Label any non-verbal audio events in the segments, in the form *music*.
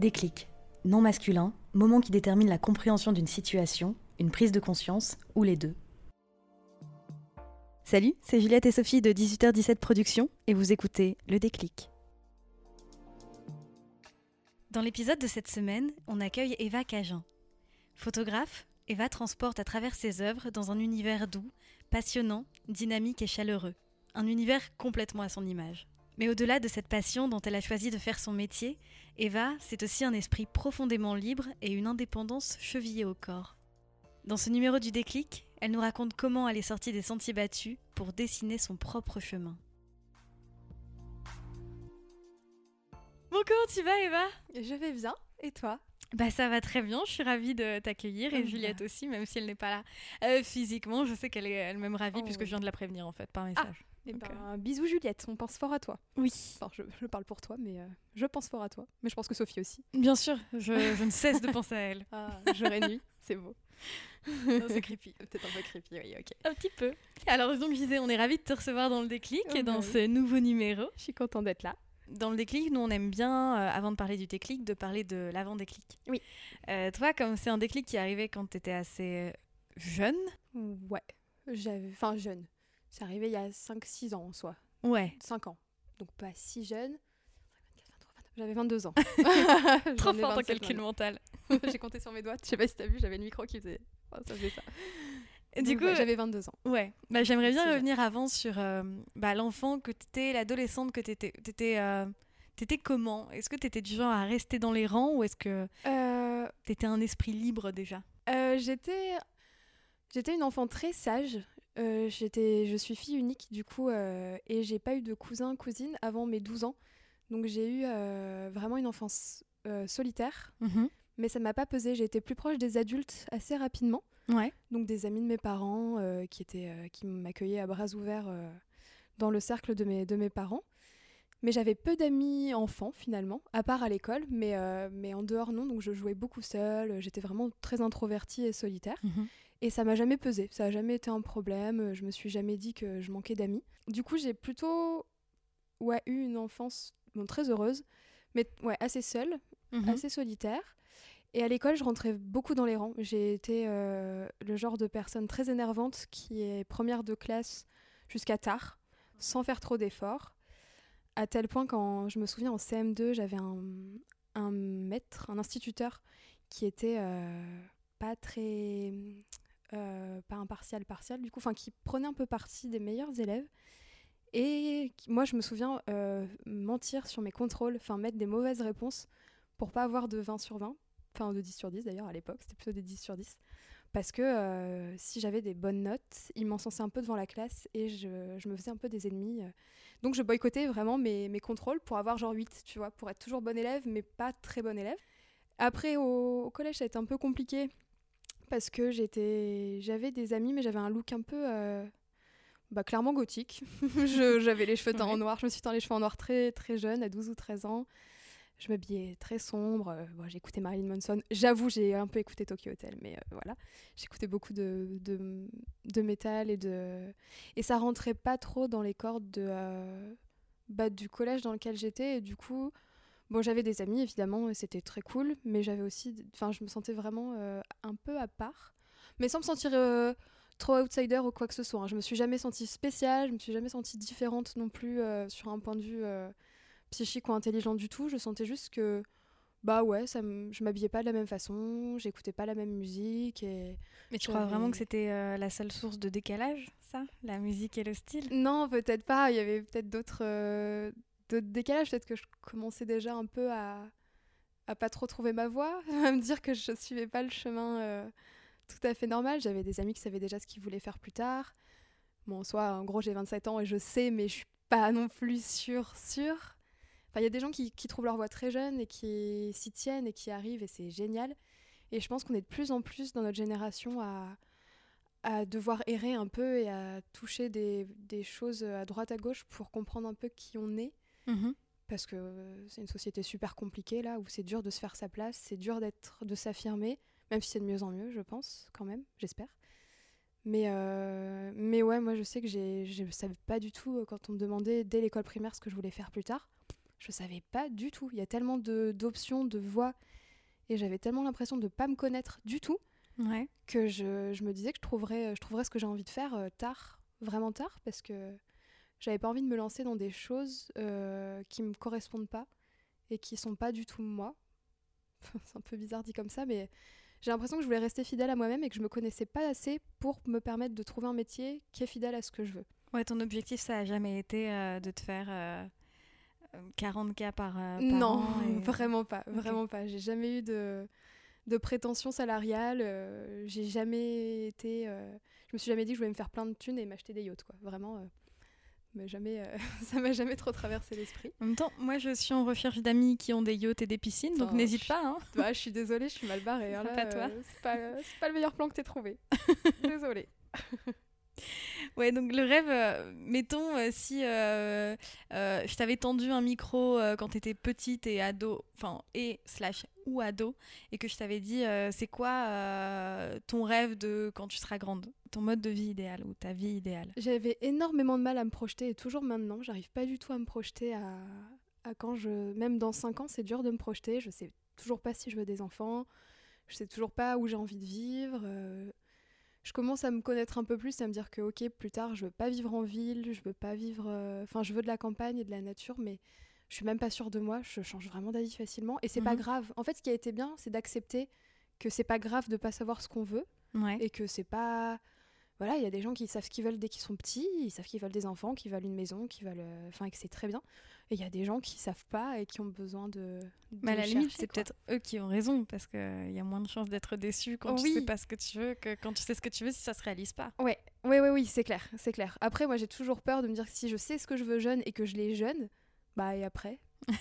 Déclic. Non masculin, moment qui détermine la compréhension d'une situation, une prise de conscience ou les deux. Salut, c'est Juliette et Sophie de 18h17 Productions et vous écoutez Le Déclic. Dans l'épisode de cette semaine, on accueille Eva Cagin. Photographe, Eva transporte à travers ses œuvres dans un univers doux, passionnant, dynamique et chaleureux. Un univers complètement à son image. Mais au-delà de cette passion dont elle a choisi de faire son métier, Eva, c'est aussi un esprit profondément libre et une indépendance chevillée au corps. Dans ce numéro du déclic, elle nous raconte comment elle est sortie des sentiers battus pour dessiner son propre chemin. Bon, comment tu vas, Eva? Je vais bien, et toi? Bah ça va très bien, je suis ravie de t'accueillir et Ah, Juliette aussi, même si elle n'est pas là euh, physiquement. Je sais qu'elle est elle-même ravie Oh. puisque je viens de la prévenir en fait par message. Eh Donc, ben, bisous Juliette, on pense fort à toi. Oui, Enfin, je, je parle pour toi, mais euh, je pense fort à toi. Mais je pense que Sophie aussi. bien sûr, je, je ne cesse de penser à elle. *laughs* Ah, jour et nuit, c'est beau. C'est creepy. *laughs* Peut-être un peu creepy, oui, ok. Un petit peu. Alors donc je disais, on est ravis de te recevoir dans le déclic Oh, et dans bah oui. ce nouveau numéro. Je suis contente d'être là. Dans le déclic, nous on aime bien, euh, avant de parler du déclic, de parler de l'avant-déclic. Oui. Euh, toi, comme c'est un déclic qui est arrivé quand tu étais assez euh, jeune, Ouais, j'avais... Enfin, jeune. C'est arrivé il y a 5-6 ans en soi. ouais, 5 ans. Donc pas si jeune. J'avais 22 ans. *laughs* trop fort en 27 calcul mental. *laughs* J'ai compté sur mes doigts. Je sais pas si t'as vu, j'avais le micro qui faisait... Oh, ça faisait ça. Et du Donc, coup, ouais, j'avais 22 ans. ouais, bah, j'aimerais bien revenir avant sur euh, bah, l'enfant que tu étais, l'adolescente que tu étais. T'étais, euh, t'étais comment? Est-ce que tu étais du genre à rester dans les rangs ou est-ce que Euh, tu étais un esprit libre déjà? j'étais j'étais une enfant très sage. Euh, j'étais je suis fille unique du coup euh, et j'ai pas eu de cousins cousines avant mes 12 ans. Donc j'ai eu euh, vraiment une enfance euh, solitaire, mais ça m'a pas pesé, j'ai été plus proche des adultes assez rapidement. Ouais. Donc des amis de mes parents qui étaient qui m'accueillaient à bras ouverts dans le cercle de mes de mes parents. Mais j'avais peu d'amis enfants finalement, à part à l'école, mais, mais en dehors non, donc je jouais beaucoup seule, j'étais vraiment très introvertie et solitaire. Mhm. Et ça m'a jamais pesé, ça a jamais été un problème, je me suis jamais dit que je manquais d'amis. Du coup, j'ai plutôt ouais, eu une enfance bon, très heureuse, mais ouais, assez seule, Mhm. assez solitaire. Et à l'école, je rentrais beaucoup dans les rangs. J'ai été euh, le genre de personne très énervante qui est première de classe jusqu'à tard, sans faire trop d'efforts. À tel point, quand je me souviens en CM2, j'avais un, un maître, un instituteur qui était euh, pas très. Euh, pas impartial, partial, du coup, enfin, qui prenait un peu parti des meilleurs élèves. Et moi, je me souviens euh, mentir sur mes contrôles, enfin, mettre des mauvaises réponses pour pas avoir de 20 sur 20, enfin, de 10 sur 10 d'ailleurs, à l'époque, c'était plutôt des 10 sur 10. Parce que euh, si j'avais des bonnes notes, ils m'encensaient un peu devant la classe et je, me faisais un peu des ennemis. Donc je boycottais vraiment mes, mes contrôles pour avoir genre 8, tu vois, pour être toujours bon élève, mais pas très bon élève. Après, au, au collège, ça a été un peu compliqué parce que j'étais, j'avais des amis, mais j'avais un look un peu, euh, bah, clairement gothique. *laughs* J'avais les cheveux teints en noir, je me suis teint les cheveux en noir très, très jeune, à 12 ou 13 ans. Je m'habillais très sombre. euh, bon, j'écoutais Marilyn Manson. J'avoue, j'ai un peu écouté Tokyo Hotel, mais euh, voilà. J'écoutais beaucoup de, de, de métal et de. Et ça rentrait pas trop dans les cordes de, euh, bah, du collège dans lequel j'étais. Et du coup, bon, j'avais des amis évidemment, et c'était très cool, mais j'avais aussi. Enfin, je me sentais vraiment euh, un peu à part, mais sans me sentir. euh, trop outsider ou quoi que ce soit. hein. Je me suis jamais sentie spéciale, je me suis jamais sentie différente non plus euh, sur un point de vue psychique ou intelligent du tout. Je sentais juste que, bah ouais, ça je m'habillais pas de la même façon, j'écoutais pas la même musique. Et... Mais tu crois vraiment que c'était la seule source de décalage, ça? La musique et le style? Non, peut-être pas. Il y avait peut-être d'autres d'autres décalages. Peut-être que je commençais déjà un peu à, à pas trop trouver ma voie, *laughs* à me dire que je suivais pas le chemin euh, tout à fait normal. J'avais des amis qui savaient déjà ce qu'ils voulaient faire plus tard. Bon, soit, en gros, j'ai 27 ans et je sais, mais je suis pas non plus sûre, sûre. Enfin, il y a des gens qui, qui trouvent leur voix très jeune et qui s'y tiennent et qui arrivent et c'est génial. Et je pense qu'on est de plus en plus dans notre génération à, à devoir errer un peu et à toucher des, des choses à droite à gauche pour comprendre un peu qui on est. Mhm. Parce que euh, c'est une société super compliquée là, où c'est dur de se faire sa place, c'est dur d'être, de s'affirmer, même si c'est de mieux en mieux, je pense, quand même, j'espère. Mais, euh, mais ouais, moi je sais que j'ai, je ne savais pas du tout euh, quand on me demandait dès l'école primaire ce que je voulais faire plus tard. Je savais pas du tout. Il y a tellement de, d'options, de voies, et j'avais tellement l'impression de pas me connaître du tout Ouais. que je, je me disais que je trouverais, je trouverais ce que j'ai envie de faire euh, tard, vraiment tard, parce que j'avais pas envie de me lancer dans des choses euh, qui me correspondent pas et qui sont pas du tout moi. *laughs* C'est un peu bizarre dit comme ça, mais j'ai l'impression que je voulais rester fidèle à moi-même et que je me connaissais pas assez pour me permettre de trouver un métier qui est fidèle à ce que je veux. Ouais, ton objectif, ça a jamais été euh, de te faire euh, euh, 40K par, euh, par non, an et- *laughs* vraiment pas, vraiment pas. J'ai jamais eu de, de prétention salariale. euh, j'ai jamais été. je me suis jamais dit que je voulais me faire plein de thunes et m'acheter des yachts, quoi. Vraiment. Euh, mais jamais, euh, *laughs* ça m'a jamais trop traversé l'esprit. En même temps, moi, je suis en recherche d'amis qui ont des yachts et des piscines, donc Attends, n'hésite pas. hein. *laughs* Bah, je suis désolée, je suis mal barrée. hein, pas toi. euh, c'est pas, c'est pas le meilleur plan que t'aies trouvé. *laughs* désolée. Ouais, donc le rêve, euh, mettons, euh, si euh, euh, je t'avais tendu un micro euh, quand t'étais petite et ado, enfin, et slash ado, et que je t'avais dit, euh, c'est quoi euh, ton rêve de quand tu seras grande? Ton mode de vie idéal ou ta vie idéale? J'avais énormément de mal à me projeter et toujours maintenant, j'arrive pas du tout à me projeter à, quand je. Même dans 5 ans, c'est dur de me projeter. Je sais toujours pas si je veux des enfants. Je sais toujours pas où j'ai envie de vivre. euh, Je commence à me connaître un peu plus et à me dire que, ok, plus tard, je veux pas vivre en ville, je veux pas vivre. Enfin, je veux de la campagne et de la nature, mais je suis même pas sûre de moi. Je change vraiment d'avis facilement et c'est pas Mhm. grave. En fait, ce qui a été bien, c'est d'accepter que c'est pas grave de pas savoir ce qu'on veut Ouais. et que c'est pas voilà il y a des gens qui savent ce qu'ils veulent dès qu'ils sont petits ils savent qu'ils veulent des enfants qu'ils veulent une maison qu'ils veulent euh, enfin et que c'est très bien et il y a des gens qui savent pas et qui ont besoin de, Mais à de la limite, c'est peut-être eux qui ont raison, parce qu'il y a moins de chances d'être déçu quand tu Oui. sais pas ce que tu veux que quand tu sais ce que tu veux si ça se réalise pas. ouais ouais ouais oui c'est clair c'est clair après moi j'ai toujours peur de me dire que si je sais ce que je veux jeune et que je l'ai jeune bah et après?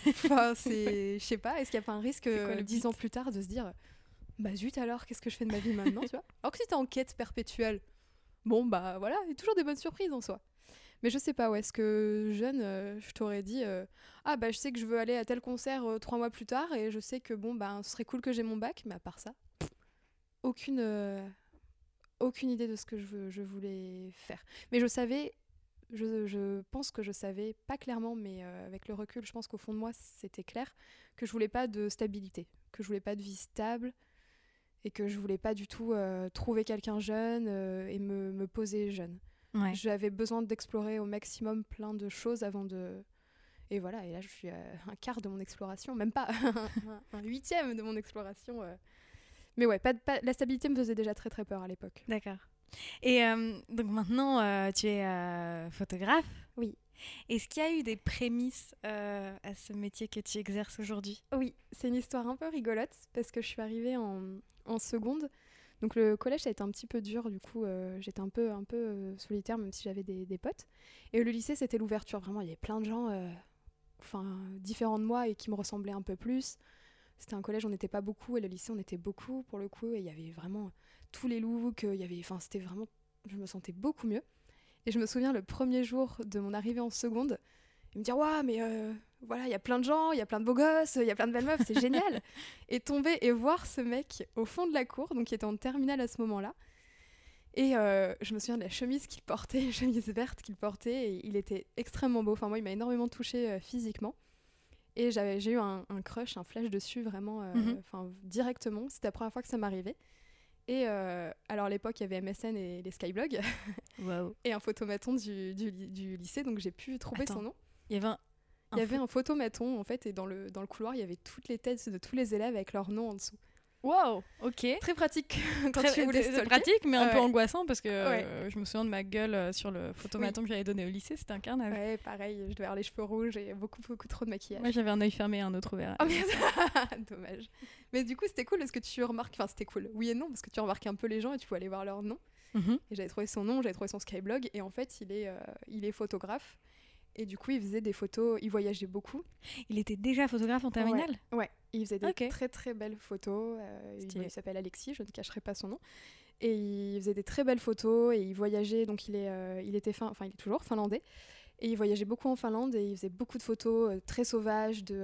Enfin *laughs* c'est je sais pas est-ce qu'il y a pas un risque euh, dix ans plus tard de se dire bah zut alors qu'est-ce que je fais de ma vie maintenant tu vois alors que si t'es en quête perpétuelle bon bah voilà il y a toujours des bonnes surprises en soi. Mais je sais pas, ouais, est-ce que jeune, euh, je t'aurais dit euh, Ah, bah, je sais que je veux aller à tel concert euh, trois mois plus tard et je sais que bon, bah, ce serait cool que j'ai mon bac, mais à part ça, aucune, aucune idée de ce que je, veux- je voulais faire. Mais je savais, je, je pense que je savais, pas clairement, mais euh, avec le recul, je pense qu'au fond de moi, c'était clair, que je voulais pas de stabilité, que je voulais pas de vie stable et que je voulais pas du tout euh, trouver quelqu'un jeune euh, et me, me poser jeune. Ouais. J'avais besoin d'explorer au maximum plein de choses avant de. Et voilà, et là je suis à un quart de mon exploration, même pas *laughs* un- un huitième de mon exploration. Mais ouais, pas, de- pas- la stabilité me faisait déjà très très peur à l'époque. D'accord. Et euh, donc maintenant, euh, tu es euh, photographe. Oui. Est-ce qu'il y a eu des prémices à ce métier que tu exerces aujourd'hui? Oui, c'est une histoire un peu rigolote parce que je suis arrivée en, en seconde. Donc le collège ça a été un petit peu dur, du coup euh, j'étais un peu, un peu euh, solitaire même si j'avais des, des potes. Et le lycée c'était l'ouverture, vraiment il y avait plein de gens euh, enfin, différents de moi et qui me ressemblaient un peu plus. C'était un collège, on n'était pas beaucoup et le lycée on était beaucoup pour le coup et il y avait vraiment tous les looks, il y avait, enfin c'était vraiment, je me sentais beaucoup mieux. Et je me souviens le premier jour de mon arrivée en seconde, il me dit Waouh, mais euh, voilà, il y a plein de gens, il y a plein de beaux gosses, il y a plein de belles meufs, c'est génial. *laughs* et tomber et voir ce mec au fond de la cour, donc qui était en terminale à ce moment-là. Et euh, je me souviens de la chemise qu'il portait, la *laughs* chemise verte qu'il portait, et il était extrêmement beau. Enfin, moi, il m'a énormément touchée euh, physiquement. Et j'ai eu un, un crush, un flash dessus vraiment, Mhm. directement. C'était la première fois que ça m'arrivait. Et euh, alors, à l'époque, il y avait MSN et les Skyblogs, Waouh. *laughs* et un photomaton du, du, ly- du lycée, donc j'ai pu trouver Attends. son nom. Il y avait un. Il y avait un photomaton en fait, et dans le, dans le couloir, il y avait toutes les têtes de tous les élèves avec leur nom en dessous. Wow, ok. Très pratique *laughs* quand Très tu voulais stalker. pratique, mais un peu angoissant parce que euh, je me souviens de ma gueule euh, sur le photomaton que j'avais donné au lycée, c'était un carnage. Ouais, pareil, je devais avoir les cheveux rouges et beaucoup, beaucoup trop de maquillage. Moi j'avais un œil fermé et un autre ouvert. Oh. *laughs* Dommage. Mais du coup, c'était cool parce que tu remarques. Enfin, c'était cool. Oui et non, parce que tu remarques un peu les gens et tu peux aller voir leur nom. Mhm. Et j'avais trouvé son nom, j'avais trouvé son Skyblog. Et en fait, il est, euh, il est photographe. Et du coup, il faisait des photos, il voyageait beaucoup. Il était déjà photographe en terminale? Ouais, il faisait des très très belles photos. Euh, il, s'appelle Alexis, je ne cacherai pas son nom. Et il faisait des très belles photos et il voyageait, donc il, est, euh, il était fin, enfin il est toujours finlandais. Et il voyageait beaucoup en Finlande et il faisait beaucoup de photos euh, très sauvages de,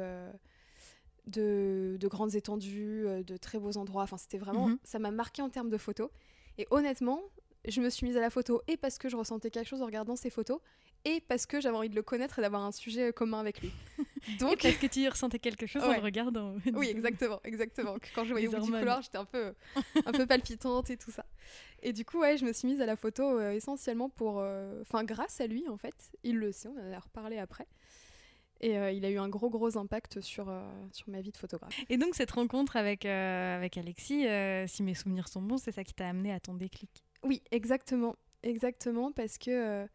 de, de, grandes étendues, de très beaux endroits. Enfin, c'était vraiment, mhm. ça m'a marqué en termes de photos. Et honnêtement, je me suis mise à la photo et parce que je ressentais quelque chose en regardant ces photos et parce que j'avais envie de le connaître et d'avoir un sujet commun avec lui. *laughs* Donc, parce que tu y ressentais quelque chose en le regardant. oui, exactement, exactement. *laughs* Quand je voyais au bout du couloir, j'étais un peu, un peu palpitante et tout ça. Et du coup, ouais, je me suis mise à la photo euh, essentiellement pour, euh, enfin, grâce à lui en fait. Il le sait, on en a reparlé après. Et euh, il a eu un gros gros impact sur, sur ma vie de photographe. Et donc cette rencontre avec, avec Alexis, si mes souvenirs sont bons, c'est ça qui t'a amené à ton déclic? Oui, exactement. Exactement, parce que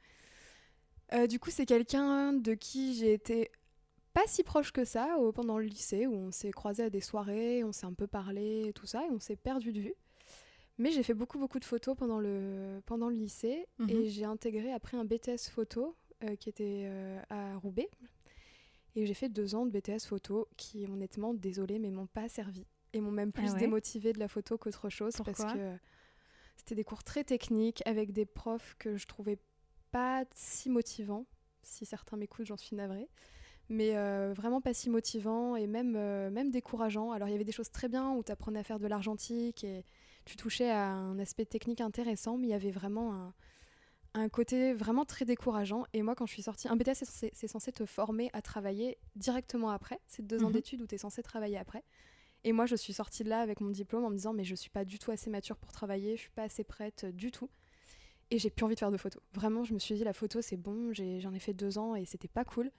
euh, du coup, c'est quelqu'un de qui j'ai été pas si proche que ça pendant le lycée, où on s'est croisé à des soirées, on s'est un peu parlé et tout ça, et on s'est perdu de vue. Mais j'ai fait beaucoup, beaucoup de photos pendant le, pendant le lycée, et mhm. j'ai intégré après un BTS photo euh, qui était euh, à Roubaix. Et j'ai fait deux ans de BTS photo qui, honnêtement, désolé, mais m'ont pas servi. Et m'ont même plus ah démotivé de la photo qu'autre chose. parce que c'était des cours très techniques avec des profs que je trouvais pas si motivant. Si certains m'écoutent, j'en suis navrée. Mais euh, vraiment pas si motivant et même, euh, même décourageant. Alors il y avait des choses très bien où tu apprenais à faire de l'argentique et tu touchais à un aspect technique intéressant, mais il y avait vraiment un, un côté vraiment très décourageant. Et moi, quand je suis sortie, un BTS, c'est censé, te former à travailler directement après. C'est deux ans mhm. d'études où tu es censé travailler après. Et moi, je suis sortie de là avec mon diplôme en me disant, mais je suis pas du tout assez mature pour travailler, je suis pas assez prête du tout. Et j'ai plus envie de faire de photos. Vraiment, je me suis dit, la photo, c'est bon, j'en ai, fait deux ans et c'était pas cool.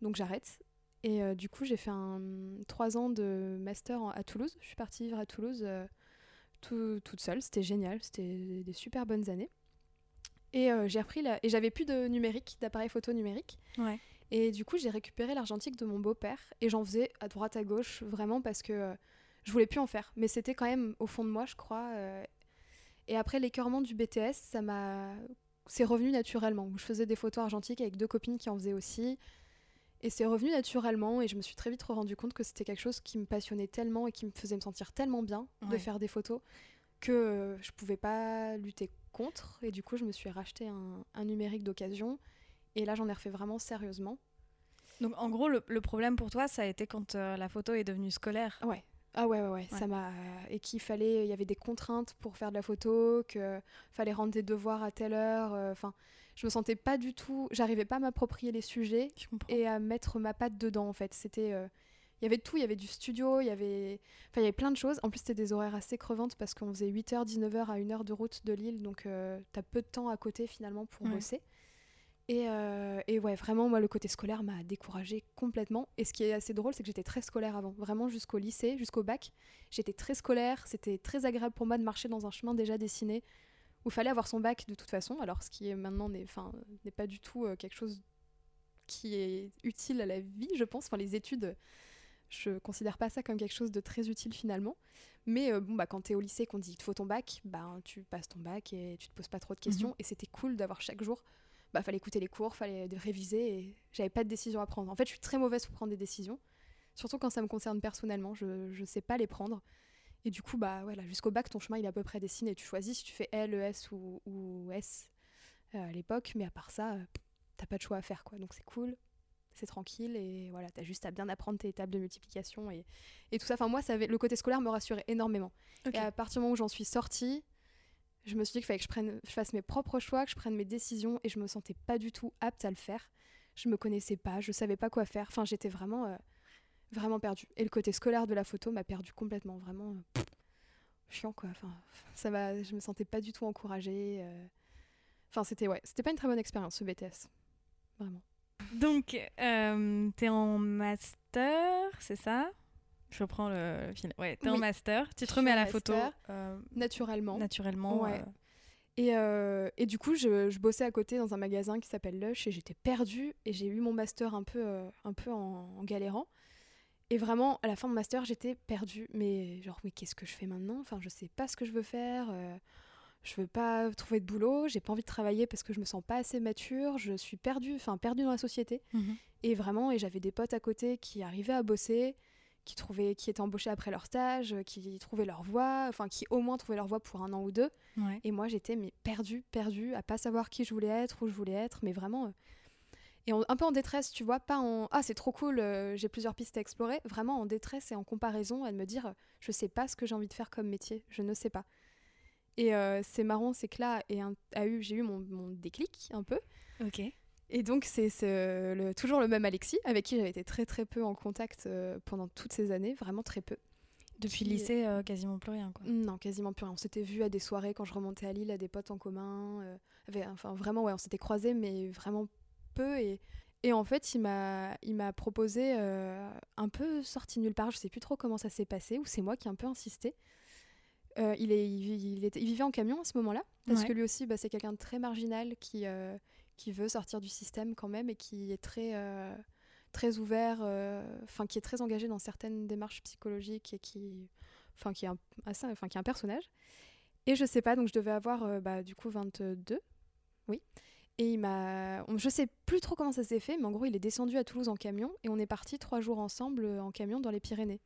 Donc j'arrête. Et euh, du coup, j'ai fait un, trois ans de master à Toulouse. Je suis partie vivre à Toulouse euh, toute seule. C'était génial. C'était des super bonnes années. Et euh, j'ai repris la... Et j'avais plus de numérique, d'appareil photo numérique. Ouais. Et du coup, j'ai récupéré l'argentique de mon beau-père. Et j'en faisais à droite, à gauche, vraiment parce que je voulais plus en faire. Mais c'était quand même au fond de moi, je crois. Et après l'écœurement du BTS, ça m'a c'est revenu naturellement. Je faisais des photos argentiques avec deux copines qui en faisaient aussi. Et c'est revenu naturellement et je me suis très vite rendu compte que c'était quelque chose qui me passionnait tellement et qui me faisait me sentir tellement bien de faire des photos que je pouvais pas lutter contre. Et du coup, je me suis racheté un, numérique d'occasion. Et là, j'en ai refait vraiment sérieusement. Donc, en gros, le, problème pour toi, ça a été quand euh, la photo est devenue scolaire. Ouais, ah ouais, ouais, ouais, ça m'a. Et qu'il fallait. Il y avait des contraintes pour faire de la photo, qu'il fallait rendre des devoirs à telle heure. Euh, enfin, je me sentais pas du tout. J'arrivais pas à m'approprier les sujets et à mettre ma patte dedans, en fait. C'était. Euh, il y avait tout, il y avait du studio, il y avait, enfin, il y avait plein de choses. En plus, c'était des horaires assez crevantes parce qu'on faisait 8h, 19h à 1 heure de route de Lille, donc euh, tu as peu de temps à côté finalement pour bosser. Euh, et, ouais, vraiment, moi, le côté scolaire m'a découragée complètement. Et ce qui est assez drôle, c'est que j'étais très scolaire avant. Vraiment, jusqu'au lycée, jusqu'au bac, j'étais très scolaire. C'était très agréable pour moi de marcher dans un chemin déjà dessiné où il fallait avoir son bac de toute façon. Alors, ce qui est maintenant n'est pas du tout euh, quelque chose qui est utile à la vie, je pense. Enfin, les études, je considère pas ça comme quelque chose de très utile finalement. Mais euh, bon, bah, quand tu es au lycée, qu'on dit il te faut ton bac, bah, tu passes ton bac et tu te poses pas trop de questions. Mhm. Et c'était cool d'avoir chaque jour bah, fallait écouter les cours, fallait réviser et j'avais pas de décision à prendre. En fait, je suis très mauvaise pour prendre des décisions, surtout quand ça me concerne personnellement, je, je sais pas les prendre. Et du coup, bah voilà, jusqu'au bac, ton chemin il est à peu près dessiné. Tu choisis si tu fais L, ES ou, ou S euh, à l'époque, mais à part ça, t'as pas de choix à faire quoi. Donc c'est cool, c'est tranquille et voilà, t'as juste à bien apprendre tes tables de multiplication et, et tout ça. Enfin, moi, ça avait, le côté scolaire me rassurait énormément. Et à partir du moment où j'en suis sortie, je me suis dit qu'il fallait que je, prenne, je fasse mes propres choix, que je prenne mes décisions et je me sentais pas du tout apte à le faire. Je me connaissais pas, je savais pas quoi faire. Enfin, j'étais vraiment, euh, vraiment perdue. Et le côté scolaire de la photo m'a perdue complètement, vraiment euh, chiant quoi. Enfin, ça va, je me sentais pas du tout encouragée. Euh. Enfin, c'était ouais, c'était pas une très bonne expérience ce BTS, vraiment. Donc, tu es en master, c'est ça? Je reprends le film. Ouais, t'es en master, tu te remets à la photo. Euh, naturellement. Naturellement. Ouais. Euh. Et, euh, et, du coup, je, je, bossais à côté dans un magasin qui s'appelle Lush et j'étais perdue et j'ai eu mon master un peu, un peu en, galérant. Et vraiment, à la fin de mon master, j'étais perdue. Mais genre, oui, qu'est-ce que je fais maintenant? Enfin, je sais pas ce que je veux faire. je veux pas trouver de boulot, j'ai pas envie de travailler parce que je me sens pas assez mature, je suis perdue, enfin perdue dans la société. Mhm. Et vraiment, et j'avais des potes à côté qui arrivaient à bosser, qui trouvaient, qui étaient embauchés après leur stage, euh, qui trouvaient leur voie, enfin qui au moins trouvaient leur voie pour un an ou deux. Ouais. Et moi, j'étais mais perdue, perdue, à pas savoir qui je voulais être, où je voulais être, mais vraiment. euh, et un peu en détresse, tu vois, pas en ah c'est trop cool, euh, j'ai plusieurs pistes à explorer, vraiment en détresse et en comparaison, à me dire je sais pas ce que j'ai envie de faire comme métier, je ne sais pas. Et euh, c'est marrant, c'est que là et un- a eu, j'ai eu mon, mon déclic un peu. Ok. Et donc c'est le- toujours le même Alexis, avec qui j'avais été très très peu en contact euh, pendant toutes ces années, vraiment très peu. Depuis le lycée, euh, quasiment plus rien, quoi. Non, quasiment plus rien. On s'était vu à des soirées quand je remontais à Lille, à des potes en commun. euh, avec- enfin, vraiment, ouais, on s'était croisés, mais vraiment peu. Et, et en fait, il m'a, il m'a proposé euh, un peu sorti nulle part. Je sais plus trop comment ça s'est passé, ou c'est moi qui ai un peu insisté. Euh, il, est, il, vi- il était- il vivait en camion à ce moment-là, parce Ouais. que lui aussi, bah, c'est quelqu'un de très marginal qui, euh, qui veut sortir du système quand même et qui est très, euh, très ouvert, euh, enfin qui est très engagé dans certaines démarches psychologiques et qui, enfin qui est un, enfin qui est un personnage. Et je sais pas, donc je devais avoir euh, bah, du coup 22, oui. Et il m'a, je sais plus trop comment ça s'est fait, mais en gros il est descendu à Toulouse en camion et on est parti trois jours ensemble en camion dans les Pyrénées.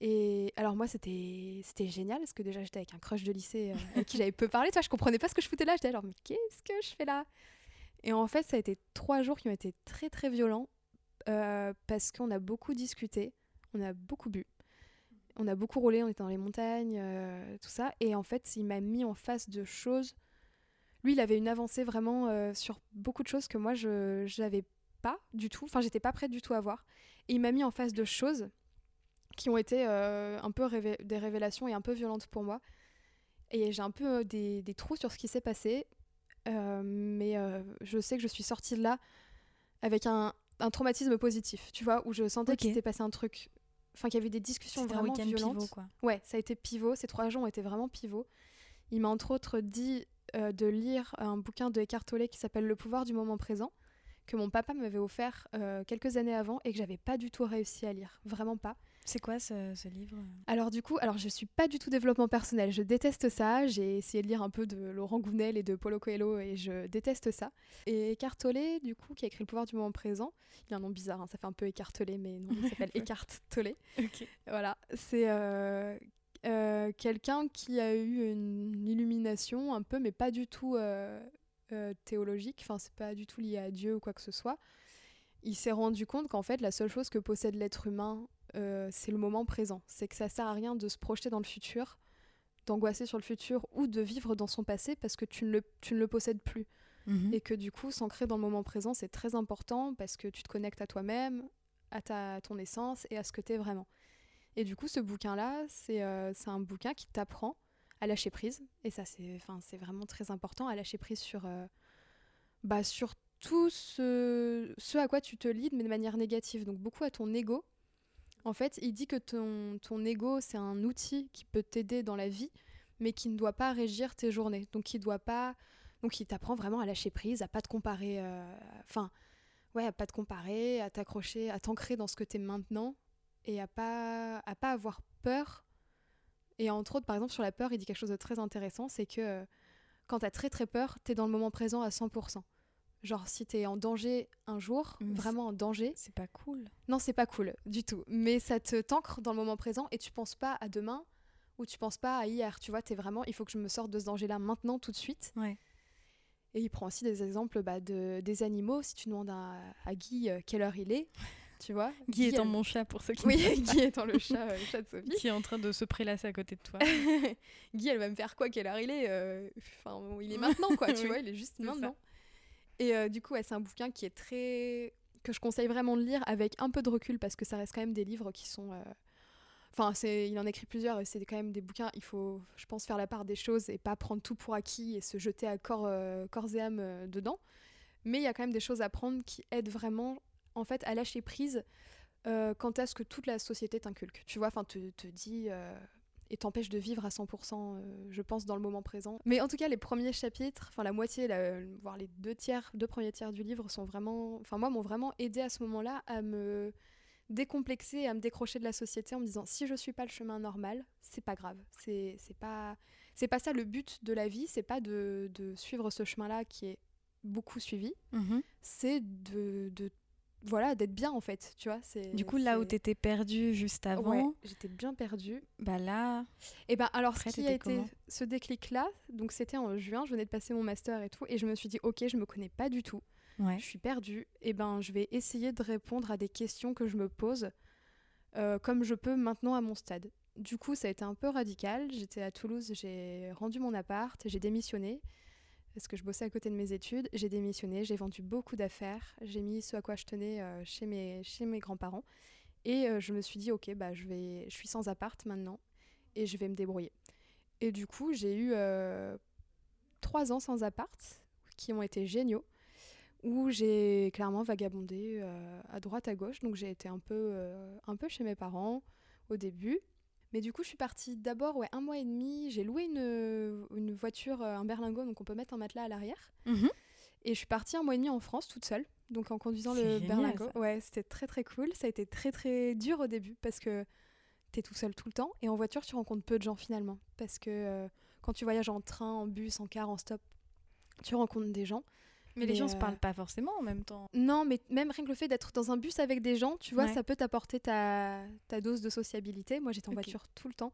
Et alors moi c'était c'était génial parce que déjà j'étais avec un crush de lycée avec qui j'avais peu parlé, tu vois, je comprenais pas ce que je foutais là, j'étais alors mais qu'est-ce que je fais là? Et en fait ça a été trois jours qui ont été très très violents euh, parce qu'on a beaucoup discuté, on a beaucoup bu, on a beaucoup roulé, on était dans les montagnes, euh, tout ça, et en fait il m'a mis en face de choses. Lui il avait une avancée vraiment euh, sur beaucoup de choses que moi je n'avais pas du tout, enfin j'étais pas prête du tout à voir, et il m'a mis en face de choses qui ont été un peu des révélations et un peu violentes pour moi. Et j'ai un peu des, trous sur ce qui s'est passé, mais euh, je sais que je suis sortie de là avec un, un traumatisme positif, tu vois, où je sentais qu'il s'était passé un truc, enfin qu'il y avait des discussions un vraiment week-end violentes. pivot, quoi. Ouais, ça a été pivot. Ces trois jours ont été vraiment pivot. Il m'a entre autres dit euh, de lire un bouquin de Eckhart Tolle qui s'appelle Le pouvoir du moment présent, que mon papa m'avait offert euh, quelques années avant et que j'avais pas du tout réussi à lire, vraiment pas. C'est quoi ce, ce livre? Alors du coup, alors je suis pas du tout développement personnel, je déteste ça. J'ai essayé de lire un peu de Laurent Gounel et de Paulo Coelho et je déteste ça. Et Eckhart Tolle, du coup, qui a écrit Le pouvoir du moment présent, il a un nom bizarre, hein, ça fait un peu Eckhart Tolle, mais non, il s'appelle *laughs* Eckhart Tolle. Ok. Voilà, c'est euh, euh, quelqu'un qui a eu une illumination un peu, mais pas du tout euh, théologique, enfin c'est pas du tout lié à Dieu ou quoi que ce soit. Il s'est rendu compte qu'en fait la seule chose que possède l'être humain, euh, c'est le moment présent. C'est que ça sert à rien de se projeter dans le futur, d'angoisser sur le futur ou de vivre dans son passé parce que tu ne le, tu ne le possèdes plus Mhm. et que du coup s'ancrer dans le moment présent c'est très important parce que tu te connectes à toi-même, à, ta, à ton essence et à ce que tu es vraiment. Et du coup ce bouquin-là, c'est euh, un bouquin qui t'apprend à lâcher prise et ça c'est vraiment très important à lâcher prise sur, euh, bah, sur tout ce, ce à quoi tu te lides mais de manière négative, donc beaucoup à ton ego. En fait, il dit que ton, ego, c'est un outil qui peut t'aider dans la vie, mais qui ne doit pas régir tes journées. Donc, qui doit pas donc il t'apprend vraiment à lâcher prise, à pas te comparer, euh, enfin, ouais, à pas te comparer, à t'accrocher, à t'ancrer dans ce que t'es maintenant et à pas, à pas avoir peur. Et entre autres, par exemple, sur la peur, il dit quelque chose de très intéressant, c'est que euh, quand t'as très très peur, t'es dans le moment présent à 100%. Genre, si t'es en danger un jour, Mais vraiment en danger, C'est pas cool. non, c'est pas cool du tout. Mais ça te t'ancre dans le moment présent et tu penses pas à demain ou tu penses pas à hier. Tu vois, t'es vraiment, il faut que je me sorte de ce danger-là maintenant, tout de suite. Ouais. Et il prend aussi des exemples bah, de, des animaux. Si tu demandes à, à Guy euh, quelle heure il est, *laughs* tu vois. Guy étant elle- mon chat pour ceux qui Oui, *laughs* Guy étant le chat, euh, le chat de Sophie. qui est en train de se prélasser à côté de toi. *laughs* Guy, elle va me faire quoi Quelle heure il est Euh, Enfin, il est maintenant, quoi, tu vois, il est juste maintenant. Et euh, du coup, c'est un bouquin qui est très. que je conseille vraiment de lire avec un peu de recul parce que ça reste quand même des livres qui sont. euh, Enfin, il en écrit plusieurs et c'est quand même des bouquins. Il faut, je pense, faire la part des choses et pas prendre tout pour acquis et se jeter à corps, euh, corps et âme dedans. Mais il y a quand même des choses à prendre qui aident vraiment, en fait, à lâcher prise quant à ce que toute la société t'inculque. Tu vois, enfin, te, te dit et t'empêche de vivre à 100%, euh, je pense, dans le moment présent. Mais en tout cas, les premiers chapitres, enfin la moitié, la- voire les deux tiers, deux premiers tiers du livre sont vraiment, enfin moi, m'ont vraiment aidé à ce moment-là à me décomplexer, et à me décrocher de la société en me disant si je suis pas le chemin normal, c'est pas grave, c'est pas c'est pas ça le but de la vie, c'est pas de, de suivre ce chemin-là qui est beaucoup suivi, Mhm. c'est de, de voilà d'être bien en fait, tu vois. C'est Du coup, là où c'est- tu étais perdue juste avant, Ouais, j'étais bien perdue. bah là, Et ben alors Après, ce qui a t'étais été ce déclic là, donc c'était en juin, je venais de passer mon master et tout, et je me suis dit ok, je me connais pas du tout, ouais. je suis perdue, et ben je vais essayer de répondre à des questions que je me pose euh, comme je peux maintenant à mon stade. Du coup, ça a été un peu radical. J'étais à Toulouse, j'ai rendu mon appart, j'ai démissionné parce que je bossais à côté de mes études. J'ai démissionné, j'ai vendu beaucoup d'affaires, j'ai mis ce à quoi je tenais euh, chez mes, chez mes grands-parents. Et euh, je me suis dit, ok, bah, je, vais, je suis sans appart maintenant et je vais me débrouiller. Et du coup, j'ai eu euh, trois ans sans appart qui ont été géniaux, où j'ai clairement vagabondé à droite, à gauche. Donc j'ai été un peu, un peu chez mes parents au début. Mais du coup, je suis partie d'abord ouais, un mois et demi. J'ai loué une, une voiture, euh, un berlingot, donc on peut mettre un matelas à l'arrière. Mhm. Et je suis partie un mois et demi en France toute seule, donc en conduisant le génial, berlingot. ça. Ouais, c'était très très cool. Ça a été très très dur au début parce que t'es tout seul tout le temps. Et en voiture, tu rencontres peu de gens finalement. Parce que euh, quand tu voyages en train, en bus, en car, en stop, tu rencontres des gens. Mais, les gens se euh, parlent pas forcément en même temps. Non, mais même rien que le fait d'être dans un bus avec des gens, tu vois, Ouais. ça peut t'apporter ta, ta dose de sociabilité. Moi, j'étais en voiture tout le temps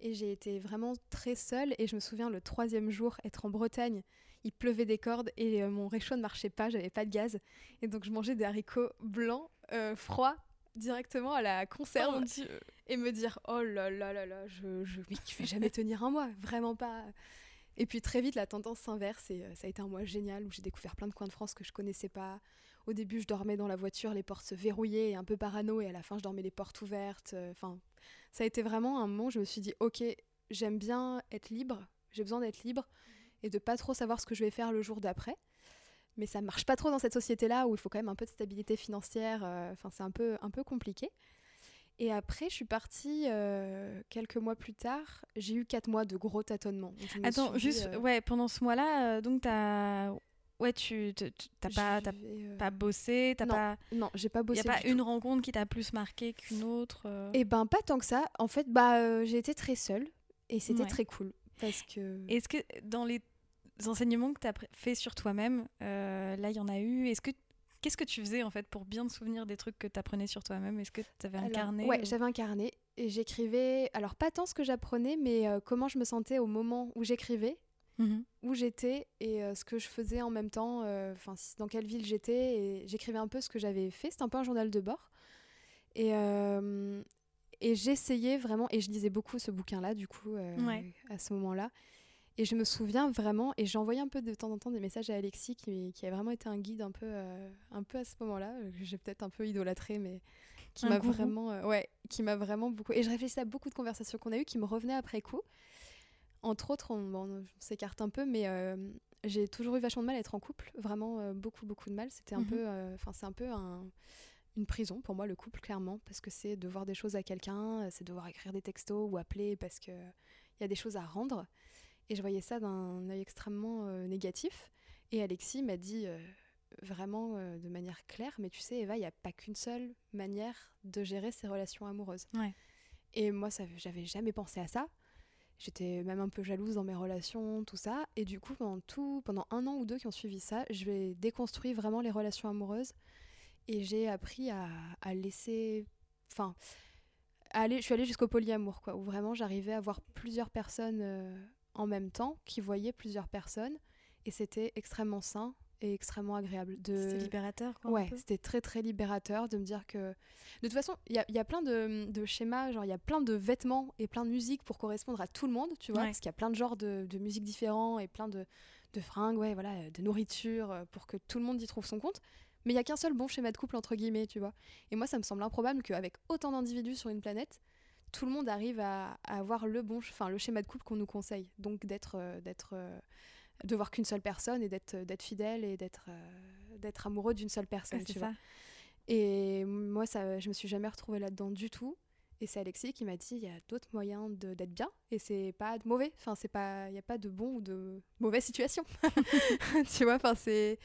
et j'ai été vraiment très seule. Et je me souviens le troisième jour, être en Bretagne, il pleuvait des cordes et euh, mon réchaud ne marchait pas, j'avais pas de gaz. Et donc, je mangeais des haricots blancs, euh, froids, directement à la conserve Oh Dieu. et me dire oh là là là là je je je vais jamais tenir un mois vraiment pas et puis très vite la tendance s'inverse et euh, ça a été un mois génial où j'ai découvert plein de coins de France que je connaissais pas. Au début je dormais dans la voiture les portes se verrouillaient et un peu parano et à la fin je dormais les portes ouvertes Euh, enfin ça a été vraiment un moment où je me suis dit ok j'aime bien être libre j'ai besoin d'être libre et de pas trop savoir ce que je vais faire le jour d'après. Mais ça marche pas trop dans cette société là où il faut quand même un peu de stabilité financière euh, enfin c'est un peu un peu compliqué et après, je suis partie euh, quelques mois plus tard. J'ai eu quatre mois de gros tâtonnements. Attends, dit, juste, euh, ouais, pendant ce mois-là, euh, donc t'as. Ouais, tu t'as pas, t'as vais, pas bossé, t'as pas. Non, j'ai pas Y bossé. a pas une tout. rencontre qui t'a plus marqué qu'une autre Eh ben, pas tant que ça. En fait, bah, j'ai été très seule et c'était Ouais. très cool parce que. Est-ce que dans les enseignements que tu as fait sur toi-même, là il y en a eu, est-ce que qu'est-ce que tu faisais en fait pour bien te souvenir des trucs que tu apprenais sur toi-même? Est-ce que tu avais un Alors, carnet Ouais, ou- j'avais un carnet et j'écrivais. Alors, pas tant ce que j'apprenais, mais euh, comment je me sentais au moment où j'écrivais, Mhm. où j'étais et euh, ce que je faisais en même temps. euh, Enfin, dans quelle ville j'étais. Et j'écrivais un peu ce que j'avais fait. C'était un peu un journal de bord. Et, et j'essayais vraiment. Et je lisais beaucoup ce bouquin-là, du coup, Ouais. à ce moment-là. Et je me souviens vraiment, et j'envoyais un peu de temps en temps des messages à Alexis, qui, qui a vraiment été un guide un peu, euh, un peu à ce moment-là, euh, que j'ai peut-être un peu idolâtré, mais qui m'a vraiment, euh, ouais, qui m'a vraiment beaucoup. Et je réfléchissais à beaucoup de conversations qu'on a eues qui me revenaient après coup. Entre autres, on, bon, on s'écarte un peu, mais euh, j'ai toujours eu vachement de mal à être en couple, vraiment euh, beaucoup, beaucoup de mal. C'était un Mhm. peu, euh, enfin, c'est un peu un- une prison pour moi le couple, clairement, parce que c'est devoir des choses à quelqu'un, euh, c'est devoir écrire des textos ou appeler parce que il y a des choses à rendre. Et je voyais ça d'un œil extrêmement euh, négatif. Et Alexis m'a dit euh, vraiment euh, de manière claire, mais tu sais, Eva, il n'y a pas qu'une seule manière de gérer ses relations amoureuses. Ouais. Et moi, ça, j'avais jamais pensé à ça. J'étais même un peu jalouse dans mes relations, tout ça. Et du coup, pendant, tout, pendant un an ou deux qui ont suivi ça, je vais déconstruire vraiment les relations amoureuses. Et j'ai appris à, à laisser. Enfin, à aller, je suis allée jusqu'au polyamour, quoi, où vraiment j'arrivais à voir plusieurs personnes en même temps, qui voyaient plusieurs personnes. Et c'était extrêmement sain et extrêmement agréable. De... C'était libérateur quoi. Ouais, c'était très très libérateur de me dire que. De toute façon, il y a, y a plein de, de schémas, genre il y a plein de vêtements et plein de musique pour correspondre à tout le monde, tu vois, Ouais. parce qu'il y a plein de genres de, de musique différents et plein de, de fringues, ouais, voilà, de nourriture euh, pour que tout le monde y trouve son compte. Mais il y a qu'un seul bon schéma de couple, entre guillemets, tu vois. Et moi, ça me semble improbable qu'avec autant d'individus sur une planète, tout le monde arrive à, à avoir le bon, enfin le schéma de couple qu'on nous conseille. Donc d'être, euh, d'être, euh, de voir qu'une seule personne et d'être, d'être fidèle et d'être, euh, d'être amoureux d'une seule personne, Ouais, tu vois. Et moi, ça, je me suis jamais retrouvée là-dedans du tout. Et c'est Alexis qui m'a dit il y a d'autres moyens d'être bien et c'est pas de mauvais. Enfin, c'est pas, il y a pas de bon ou de mauvaise situation. *laughs* tu vois, enfin c'est.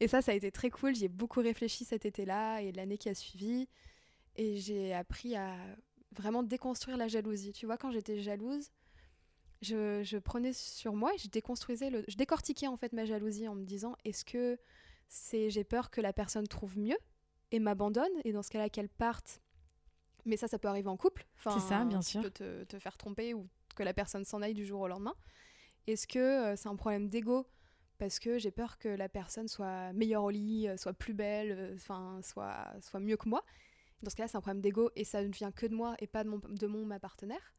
Et ça, ça a été très cool. J'y ai beaucoup réfléchi cet été-là et l'année qui a suivi. Et j'ai appris à vraiment déconstruire la jalousie. Tu vois, quand j'étais jalouse, je, je prenais sur moi et je déconstruisais, le, je décortiquais en fait ma jalousie en me disant est-ce que c'est j'ai peur que la personne trouve mieux et m'abandonne et dans ce cas-là qu'elle parte? Mais ça, ça peut arriver en couple. C'est ça, bien tu sûr. peux te, te faire tromper ou que la personne s'en aille du jour au lendemain. Est-ce que euh, c'est un problème d'ego parce que j'ai peur que la personne soit meilleure au lit, euh, soit plus belle, euh, enfin soit soit mieux que moi? Dans ce cas-là, c'est un problème d'ego et ça ne vient que de moi et pas de mon de mon ma partenaire.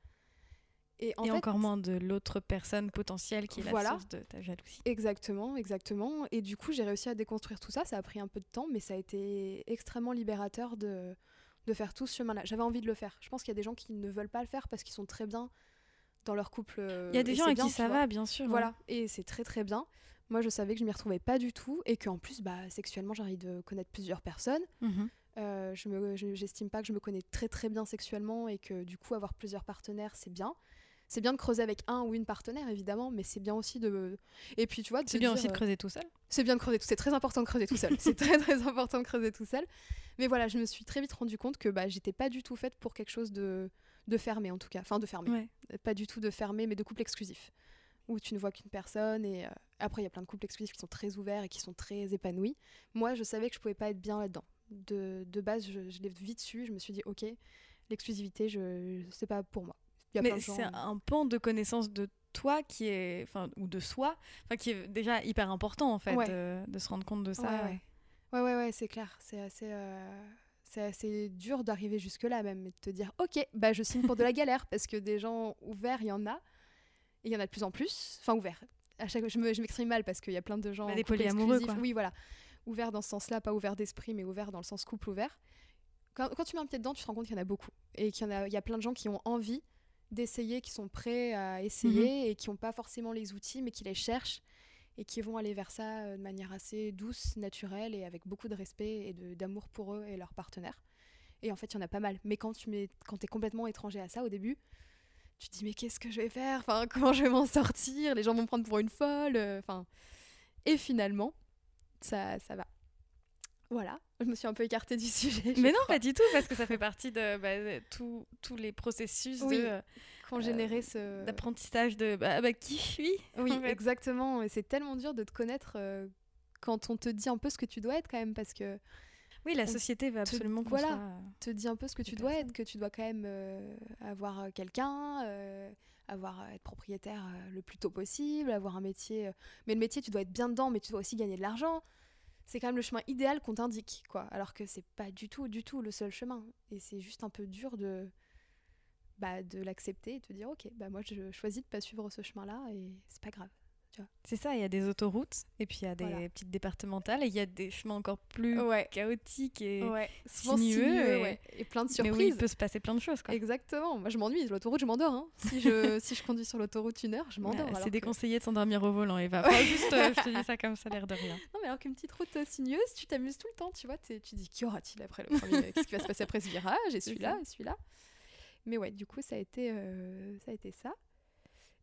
Et en Et fait, encore moins de l'autre personne potentielle qui est Voilà. la source de ta jalousie. Exactement, exactement. Et du coup, j'ai réussi à déconstruire tout ça. Ça a pris un peu de temps, mais ça a été extrêmement libérateur de, de faire tout ce chemin-là. J'avais envie de le faire. Je pense qu'il y a des gens qui ne veulent pas le faire parce qu'ils sont très bien dans leur couple. euh, Il y a des gens à bien, qui ça vois. va, bien sûr. Voilà, ouais. et c'est très très bien. Moi, je savais que je m'y retrouvais pas du tout et qu'en plus, bah, sexuellement, j'ai envie de connaître plusieurs personnes. Mhm. Euh, je me, je- j'estime pas que je me connais très très bien sexuellement et que du coup avoir plusieurs partenaires c'est bien. C'est bien de creuser avec un ou une partenaire évidemment, mais c'est bien aussi de. Et puis tu vois, C'est bien dire, aussi de euh, creuser tout seul. C'est bien de creuser tout. C'est très important de creuser tout seul. *laughs* c'est très très important de creuser tout seul. Mais voilà, je me suis très vite rendu compte que bah, j'étais pas du tout faite pour quelque chose de de fermé en tout cas, enfin de fermé, Ouais. pas du tout de fermé, mais de couple exclusif où tu ne vois qu'une personne et euh, après il y a plein de couples exclusifs qui sont très ouverts et qui sont très épanouis. Moi, je savais que je pouvais pas être bien là-dedans. De, de base, je, je l'ai vite su. Je me suis dit, ok, l'exclusivité, je c'est pas pour moi. Il y a plein Mais gens, c'est un pan de connaissance de toi qui est, enfin, ou de soi, enfin, qui est déjà hyper important en fait, Ouais. de, de se rendre compte de ça. Ouais, ouais. Ouais, ouais, ouais, c'est clair. C'est assez, euh, c'est assez dur d'arriver jusque-là même et de te dire, ok, bah je signe pour de la *laughs* galère parce que des gens ouverts, il y en a. Et il y en a de plus en plus. Enfin, ouverts. À chaque... Je me- je m'exprime mal parce qu'il y a plein de gens. Bah, des polyamoureux, quoi. Oui, voilà. Ouverts dans ce sens-là, pas ouverts d'esprit, mais ouverts dans le sens couple ouvert. Quand, quand tu mets un pied dedans, tu te rends compte qu'il y en a beaucoup. Et qu'il y, en a, il y a plein de gens qui ont envie d'essayer, qui sont prêts à essayer et qui n'ont pas forcément les outils, mais qui les cherchent et qui vont aller vers ça euh, de manière assez douce, naturelle et avec beaucoup de respect et de- d'amour pour eux et leurs partenaires. Et en fait, il y en a pas mal. Mais quand tu mets, quand es complètement étranger à ça au début, tu te dis mais qu'est-ce que je vais faire? Enfin, *laughs* comment je vais m'en sortir? Les gens vont me prendre pour une folle. euh, Enfin, et finalement, ça, ça va. Voilà, je me suis un peu écartée du *laughs* sujet. je Mais non, crois, pas du tout, parce que ça fait partie de bah, tous les processus Oui, de, euh, générait ce. d'apprentissage de bah, bah, qui je suis. *laughs* Oui, en fait. exactement. Et c'est tellement dur de te connaître euh, quand on te dit un peu ce que tu dois être quand même, parce que Oui, la société veut te- absolument qu'on voilà. soit, euh, te dit un peu ce que tu dois personnes. être, que tu dois quand même euh, avoir euh, quelqu'un, euh, avoir être propriétaire le plus tôt possible, avoir un métier. Mais le métier, tu dois être bien dedans, mais tu dois aussi gagner de l'argent. C'est quand même le chemin idéal qu'on t'indique, quoi. Alors que c'est pas du tout, du tout le seul chemin. Et c'est juste un peu dur de, bah, de l'accepter et de te dire, ok, bah moi je choisis de pas suivre ce chemin-là et c'est pas grave. C'est ça, il y a des autoroutes, et puis il y a des Voilà. petites départementales, et il y a des chemins encore plus Ouais. chaotiques et... Ouais, sinueux et- plein de Mais surprises. oui, il peut se passer plein de choses. Quoi. Exactement. Moi, je m'ennuie. L'autoroute, je m'endors. hein. Si, je, *laughs* si je conduis sur l'autoroute une heure, je m'endors. Ouais, alors c'est que- déconseillé de s'endormir au volant, Eva. Enfin, juste, euh, je te dis ça comme ça, l'air de rien. Non, mais alors qu'une petite route euh, sinueuse, tu t'amuses tout le temps. Tu vois, tu dis qu'y aura-t-il après le premier? Qu'est-ce qui va se passer après ce virage? Et celui-là, et celui-là. Mais ouais, du coup, ça a été, euh, ça a été ça.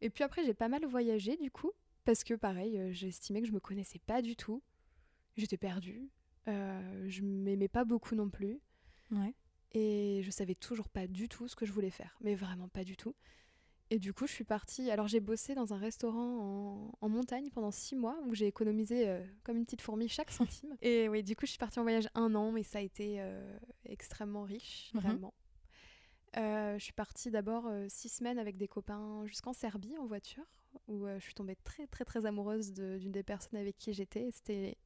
Et puis après, j'ai pas mal voyagé, du coup, parce que pareil, euh, j'estimais que je me connaissais pas du tout. J'étais perdue. Euh, je m'aimais pas beaucoup non plus. Ouais. Et je savais toujours pas du tout ce que je voulais faire, mais vraiment pas du tout. Et du coup, je suis partie. Alors, j'ai bossé dans un restaurant en, en montagne pendant six mois où j'ai économisé euh, comme une petite fourmi chaque centime. *laughs* Et oui, du coup, je suis partie en voyage un an, mais ça a été euh, extrêmement riche, Mhm. vraiment. Euh, je suis partie d'abord six semaines avec des copains jusqu'en Serbie en voiture, où euh, je suis tombée très, très, très amoureuse de- d'une des personnes avec qui j'étais. C'était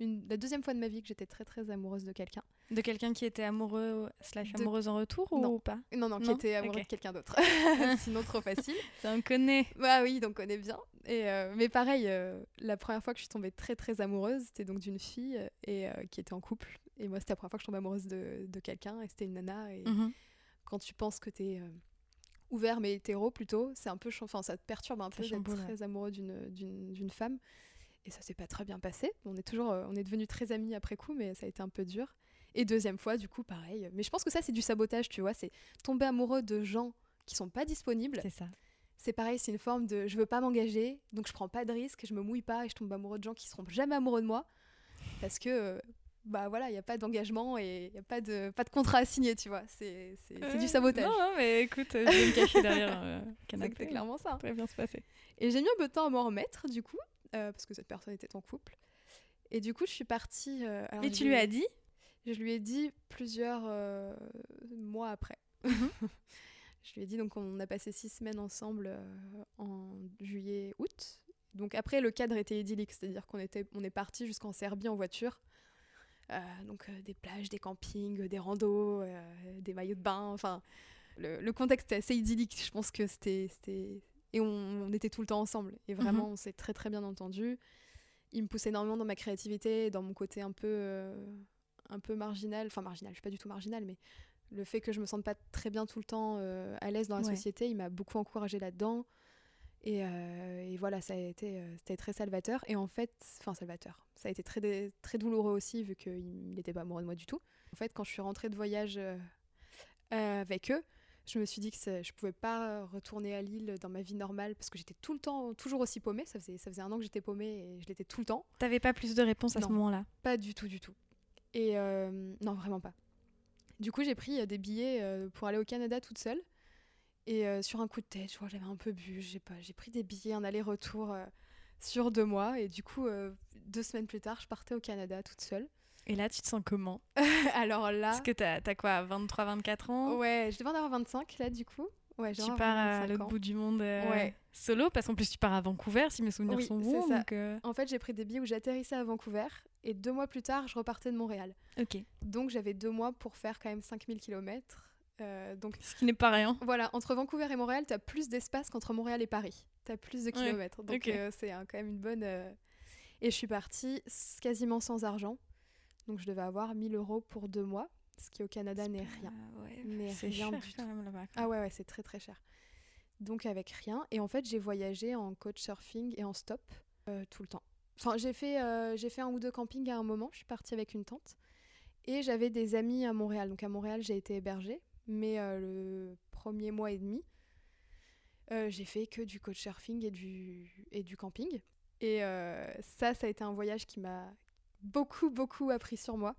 une- la deuxième fois de ma vie que j'étais très, très amoureuse de quelqu'un. De quelqu'un qui était amoureux slash De- amoureuse en retour ou pas? Non, non, qui était amoureux Ok. de quelqu'un d'autre. *laughs* *laughs* Sinon, trop facile. *laughs* Ça, on connaît. Bah oui, donc on connaît bien. Et euh, mais pareil, euh, la première fois que je suis tombée très très amoureuse, c'était donc d'une fille euh, et euh, qui était en couple. Et moi, c'était la première fois que je tombais amoureuse de, de quelqu'un et c'était une nana. Et Mhm. quand tu penses que t'es euh, ouvert mais hétéro plutôt, c'est un peu, enfin ça te perturbe un peu d'être très amoureux d'une d'une d'une femme. Et ça s'est pas très bien passé. On est toujours, euh, on est devenus très amis après coup, mais ça a été un peu dur. Et deuxième fois, du coup, pareil. Mais je pense que ça, c'est du sabotage, tu vois. C'est tomber amoureux de gens qui sont pas disponibles. C'est ça. C'est pareil, c'est une forme de je veux pas m'engager, donc je prends pas de risques, je me mouille pas et je tombe amoureux de gens qui seront jamais amoureux de moi parce que euh, bah voilà, il n'y a pas d'engagement et il n'y a pas de, pas de contrat à signer, tu vois. C'est Ouais. du sabotage. Non, mais écoute, je vais me cacher derrière *laughs* un canapé. C'était clairement ça. Pourrait bien se passer. Et j'ai mis un peu de temps à m'en remettre, du coup, euh, parce que cette personne était en couple. Et du coup, je suis partie. euh, alors Et tu lui as dit? Je lui ai dit plusieurs euh, mois après. Mhm. *laughs* je lui ai dit, donc on a passé six semaines ensemble euh, en juillet, août. Donc après, le cadre était idyllique, c'est-à-dire qu'on était, on est parti jusqu'en Serbie en voiture. Euh, donc euh, des plages, des campings, des randos, euh, des maillots de bain, enfin le, le contexte était assez idyllique. Je pense que c'était, et on, on était tout le temps ensemble. Et vraiment, on s'est très très bien entendu. Il me poussait énormément dans ma créativité, dans mon côté un peu, un peu marginal. Enfin marginal, je suis pas du tout marginal, mais le fait que je me sente pas très bien tout le temps euh, à l'aise dans la Ouais. société, il m'a beaucoup encouragé là-dedans. Et, euh, et voilà, ça a été, euh, c'était très salvateur. Et en fait, enfin salvateur, ça a été très, très douloureux aussi vu qu'il n'était pas amoureux de moi du tout. En fait, quand je suis rentrée de voyage euh, euh, avec eux, je me suis dit que je pouvais pas retourner à Lille dans ma vie normale parce que j'étais tout le temps, toujours aussi paumée. Ça faisait, ça faisait un an que j'étais paumée et je l'étais tout le temps. T'avais pas plus de réponses à ce moment-là? Pas du tout, du tout. Et non, vraiment pas. Du coup, j'ai pris des billets pour aller au Canada toute seule. Et euh, sur un coup de tête, je crois que j'avais un peu bu, j'ai pas, j'ai pris des billets, un aller-retour euh, sur deux mois. Et du coup, euh, deux semaines plus tard, je partais au Canada toute seule. Et là, tu te sens comment? *laughs* Alors là, Parce que t'as as quoi, 23, 24 ans? Ouais, je devais en avoir 25 là, du coup. Ouais, Tu en pars à 25 l'autre bout du monde euh, Ouais. solo, parce qu'en plus tu pars à Vancouver, si mes souvenirs Oui, sont bons. ça. Donc, euh, En fait, j'ai pris des billets où j'atterrissais à Vancouver. Et deux mois plus tard, je repartais de Montréal. Ok. Donc j'avais deux mois pour faire quand même 5000 km. Donc Ce qui n'est pas rien. Voilà, entre Vancouver et Montréal, tu as plus d'espace qu'entre Montréal et Paris. Tu as plus de Ouais, kilomètres. Donc euh, c'est quand même une bonne. euh, Et je suis partie quasiment sans argent. Donc je devais avoir 1000 euros pour deux mois, ce qui au Canada n'est rien. Ouais, c'est rien cher du quand même là-bas. quoi. Ah ouais, ouais, c'est très très cher. Donc avec rien. Et en fait, j'ai voyagé en coach surfing et en stop euh, tout le temps. Enfin, j'ai fait, euh, j'ai fait un ou deux campings à un moment. Je suis partie avec une tante. Et j'avais des amis à Montréal. Donc à Montréal, j'ai été hébergée. Mais euh, le premier mois et demi, euh, j'ai fait que du coach surfing et du, et du camping. Et euh, ça, ça a été un voyage qui m'a beaucoup, beaucoup appris sur moi.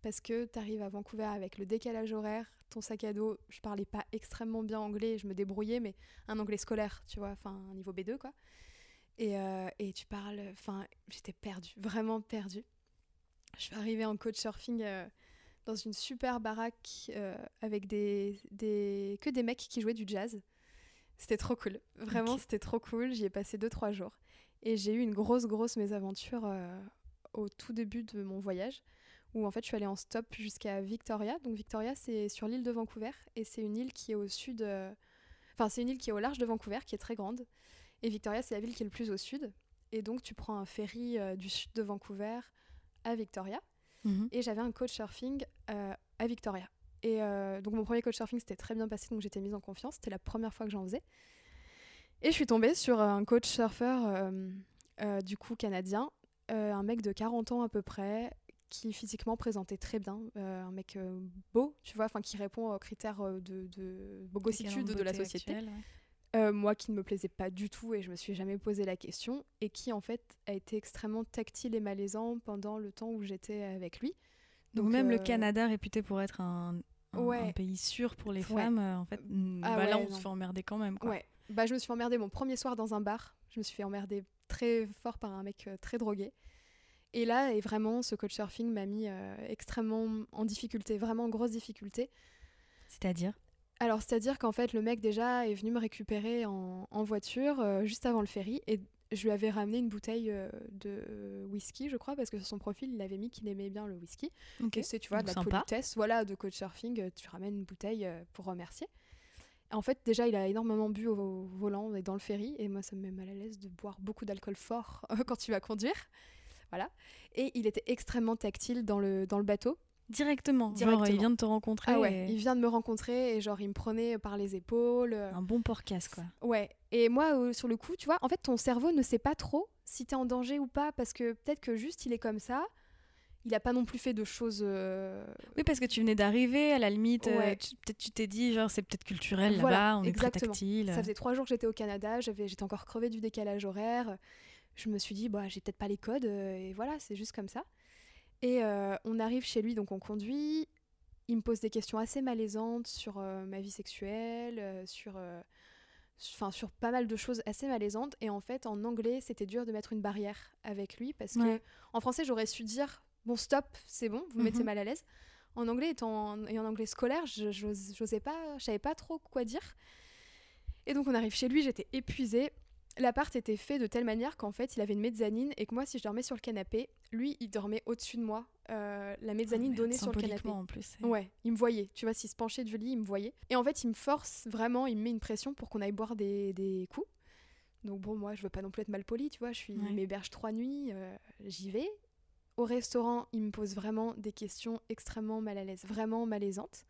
Parce que tu arrives à Vancouver avec le décalage horaire, ton sac à dos. Je parlais pas extrêmement bien anglais, je me débrouillais, mais un anglais scolaire, tu vois, enfin un niveau B2 quoi. Et, et tu parles, enfin j'étais perdue, vraiment perdue. Je suis arrivée en coach surfing dans une super baraque euh, avec des, des, que des mecs qui jouaient du jazz. C'était trop cool, vraiment c'était trop cool. J'y ai passé 2-3 jours. Et j'ai eu une grosse, grosse mésaventure euh, au tout début de mon voyage où en fait je suis allée en stop jusqu'à Victoria. Donc Victoria c'est sur l'île de Vancouver et c'est une île qui est au sud, euh, enfin c'est une île qui est au large de Vancouver qui est très grande. Et Victoria c'est la ville qui est le plus au sud. Et donc tu prends un ferry du sud de Vancouver à Victoria. Mhm. Et j'avais un coach surfing euh, à Victoria. Et euh, donc mon premier coach surfing s'était très bien passé, donc j'étais mise en confiance. C'était la première fois que j'en faisais. Et je suis tombée sur un coach surfeur euh, euh, du coup canadien, euh, un mec de 40 ans à peu près, qui physiquement présentait très bien, euh, un mec euh, beau, tu vois, enfin qui répond aux critères euh, de, de Quelle de la société. actuelle, ouais. Euh, moi qui ne me plaisait pas du tout et je me suis jamais posé la question et qui en fait a été extrêmement tactile et malaisant pendant le temps où j'étais avec lui. Donc, même le euh, Canada réputé pour être un, un- Ouais. un pays sûr pour les Ouais. femmes, euh, en fait, mm, Ah bah là on non. se fait emmerder quand même. Quoi. Ouais, bah je me suis fait emmerder mon premier soir dans un bar. Je me suis fait emmerder très fort par un mec très drogué. Et là, et vraiment, ce coach surfing m'a mis euh, extrêmement en difficulté, vraiment en grosse difficulté. C'est-à-dire? Alors, c'est-à-dire qu'en fait, le mec déjà est venu me récupérer en, en voiture euh, juste avant le ferry et je lui avais ramené une bouteille euh, de whisky, je crois, parce que sur son profil, il avait mis qu'il aimait bien le whisky. Ok. Et c'est, tu vois, de la politesse, voilà, de coach surfing, euh, tu ramènes une bouteille euh, pour remercier. En fait, déjà, il a énormément bu au, au volant et dans le ferry, et moi, ça me met mal à l'aise de boire beaucoup d'alcool fort *laughs* quand tu vas conduire. Voilà. Et il était extrêmement tactile dans le, dans le bateau. Directement. Genre, il vient de te rencontrer. Ah ouais, et- il vient de me rencontrer et genre, il me prenait par les épaules. euh, Un bon porcasse, quoi. Ouais, et moi, euh, sur le coup, tu vois, en fait, ton cerveau ne sait pas trop si t'es en danger ou pas, parce que peut-être que juste il est comme ça, il a pas non plus fait de choses. euh, Oui, parce que tu venais d'arriver, à la limite, Ouais. peut-être tu t'es dit, genre, c'est peut-être culturel Voilà, là-bas, on est très exactement. tactile. Ça faisait trois jours que j'étais au Canada, j'avais, j'étais encore crevée du décalage horaire. Je me suis dit, bah, j'ai peut-être pas les codes, et voilà, c'est juste comme ça. Et euh, on arrive chez lui, donc on conduit. Il me pose des questions assez malaisantes sur euh, ma vie sexuelle, euh, sur, enfin, sur pas mal de choses assez malaisantes. Et en fait, en anglais, c'était dur de mettre une barrière avec lui parce Ouais. que en français, j'aurais su dire bon, stop, c'est bon, vous me mettez Mhm. mal à l'aise. En anglais, étant et en anglais scolaire, je j'osais pas, je savais pas trop quoi dire. Et donc on arrive chez lui, j'étais épuisée. L'appart était fait de telle manière qu'en fait, il avait une mezzanine et que moi, si je dormais sur le canapé, lui, il dormait au-dessus de moi. Euh, la mezzanine Ah, merde, donnait sur le canapé. en plus. Ouais, il me voyait. Tu vois, s'il se penchait du lit, il me voyait. Et en fait, il me force vraiment, il me met une pression pour qu'on aille boire des, des coups. Donc bon, moi, je veux pas non plus être mal poli, tu vois. Je suis, Ouais. m'héberge trois nuits, euh, j'y vais. Au restaurant, il me pose vraiment des questions extrêmement mal à l'aise, vraiment malaisantes.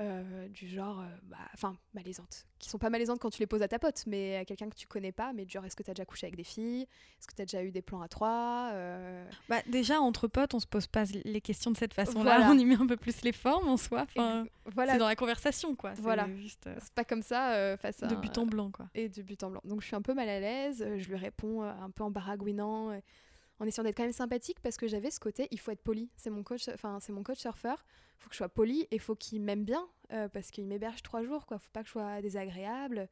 Euh, du genre, euh, bah, enfin, malaisantes. Qui sont pas malaisantes quand tu les poses à ta pote, mais à quelqu'un que tu connais pas. Mais du genre, est-ce que t'as déjà couché avec des filles? Est-ce que t'as déjà eu des plans à trois Euh, Bah, déjà, entre potes, on se pose pas les questions de cette façon-là. Voilà. On y met un peu plus les formes en soi. Enfin, Voilà, c'est dans la conversation, quoi. C'est Voilà. c'est pas comme ça face à de but en blanc, quoi. et de but en blanc. Donc je suis un peu mal à l'aise, je lui réponds un peu en baragouinant, en essayant d'être quand même sympathique parce que j'avais ce côté, il faut être poli. C'est mon coach, enfin c'est mon coach surfeur, faut que je sois poli et faut qu'il m'aime bien euh, parce qu'il m'héberge trois jours, quoi. Faut pas que je sois désagréable.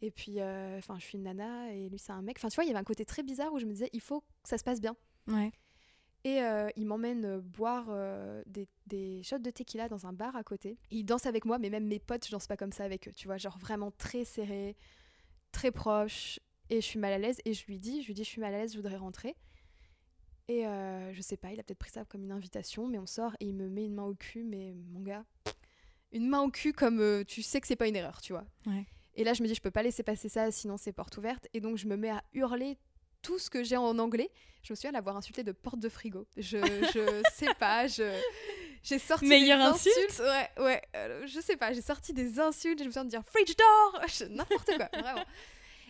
Et puis, euh, enfin, je suis une nana et lui c'est un mec. Enfin, tu vois, il y avait un côté très bizarre où je me disais, il faut que ça se passe bien. Ouais. Et euh, il m'emmène boire euh, des, des shots de tequila dans un bar à côté. Il danse avec moi, mais même mes potes, je danse pas comme ça avec eux. Tu vois, genre vraiment très serré, très proche. Et je suis mal à l'aise. Et je lui dis, je lui dis, je suis mal à l'aise, je voudrais rentrer. Et euh, je sais pas, il a peut-être pris ça comme une invitation, mais on sort et il me met une main au cul. Mais mon gars, une main au cul comme euh, tu sais que c'est pas une erreur, tu vois. Ouais. Et là, je me dis, je peux pas laisser passer ça, sinon c'est porte ouverte. Et donc, je me mets à hurler tout ce que j'ai en anglais. Je me souviens l'avoir insulté de porte de frigo. Je, je *laughs* sais pas, je. J'ai sorti Meilleure des insulte? Insultes. Ouais, ouais. euh, je sais pas, j'ai sorti des insultes. Je me souviens de dire fridge door, n'importe quoi, vraiment.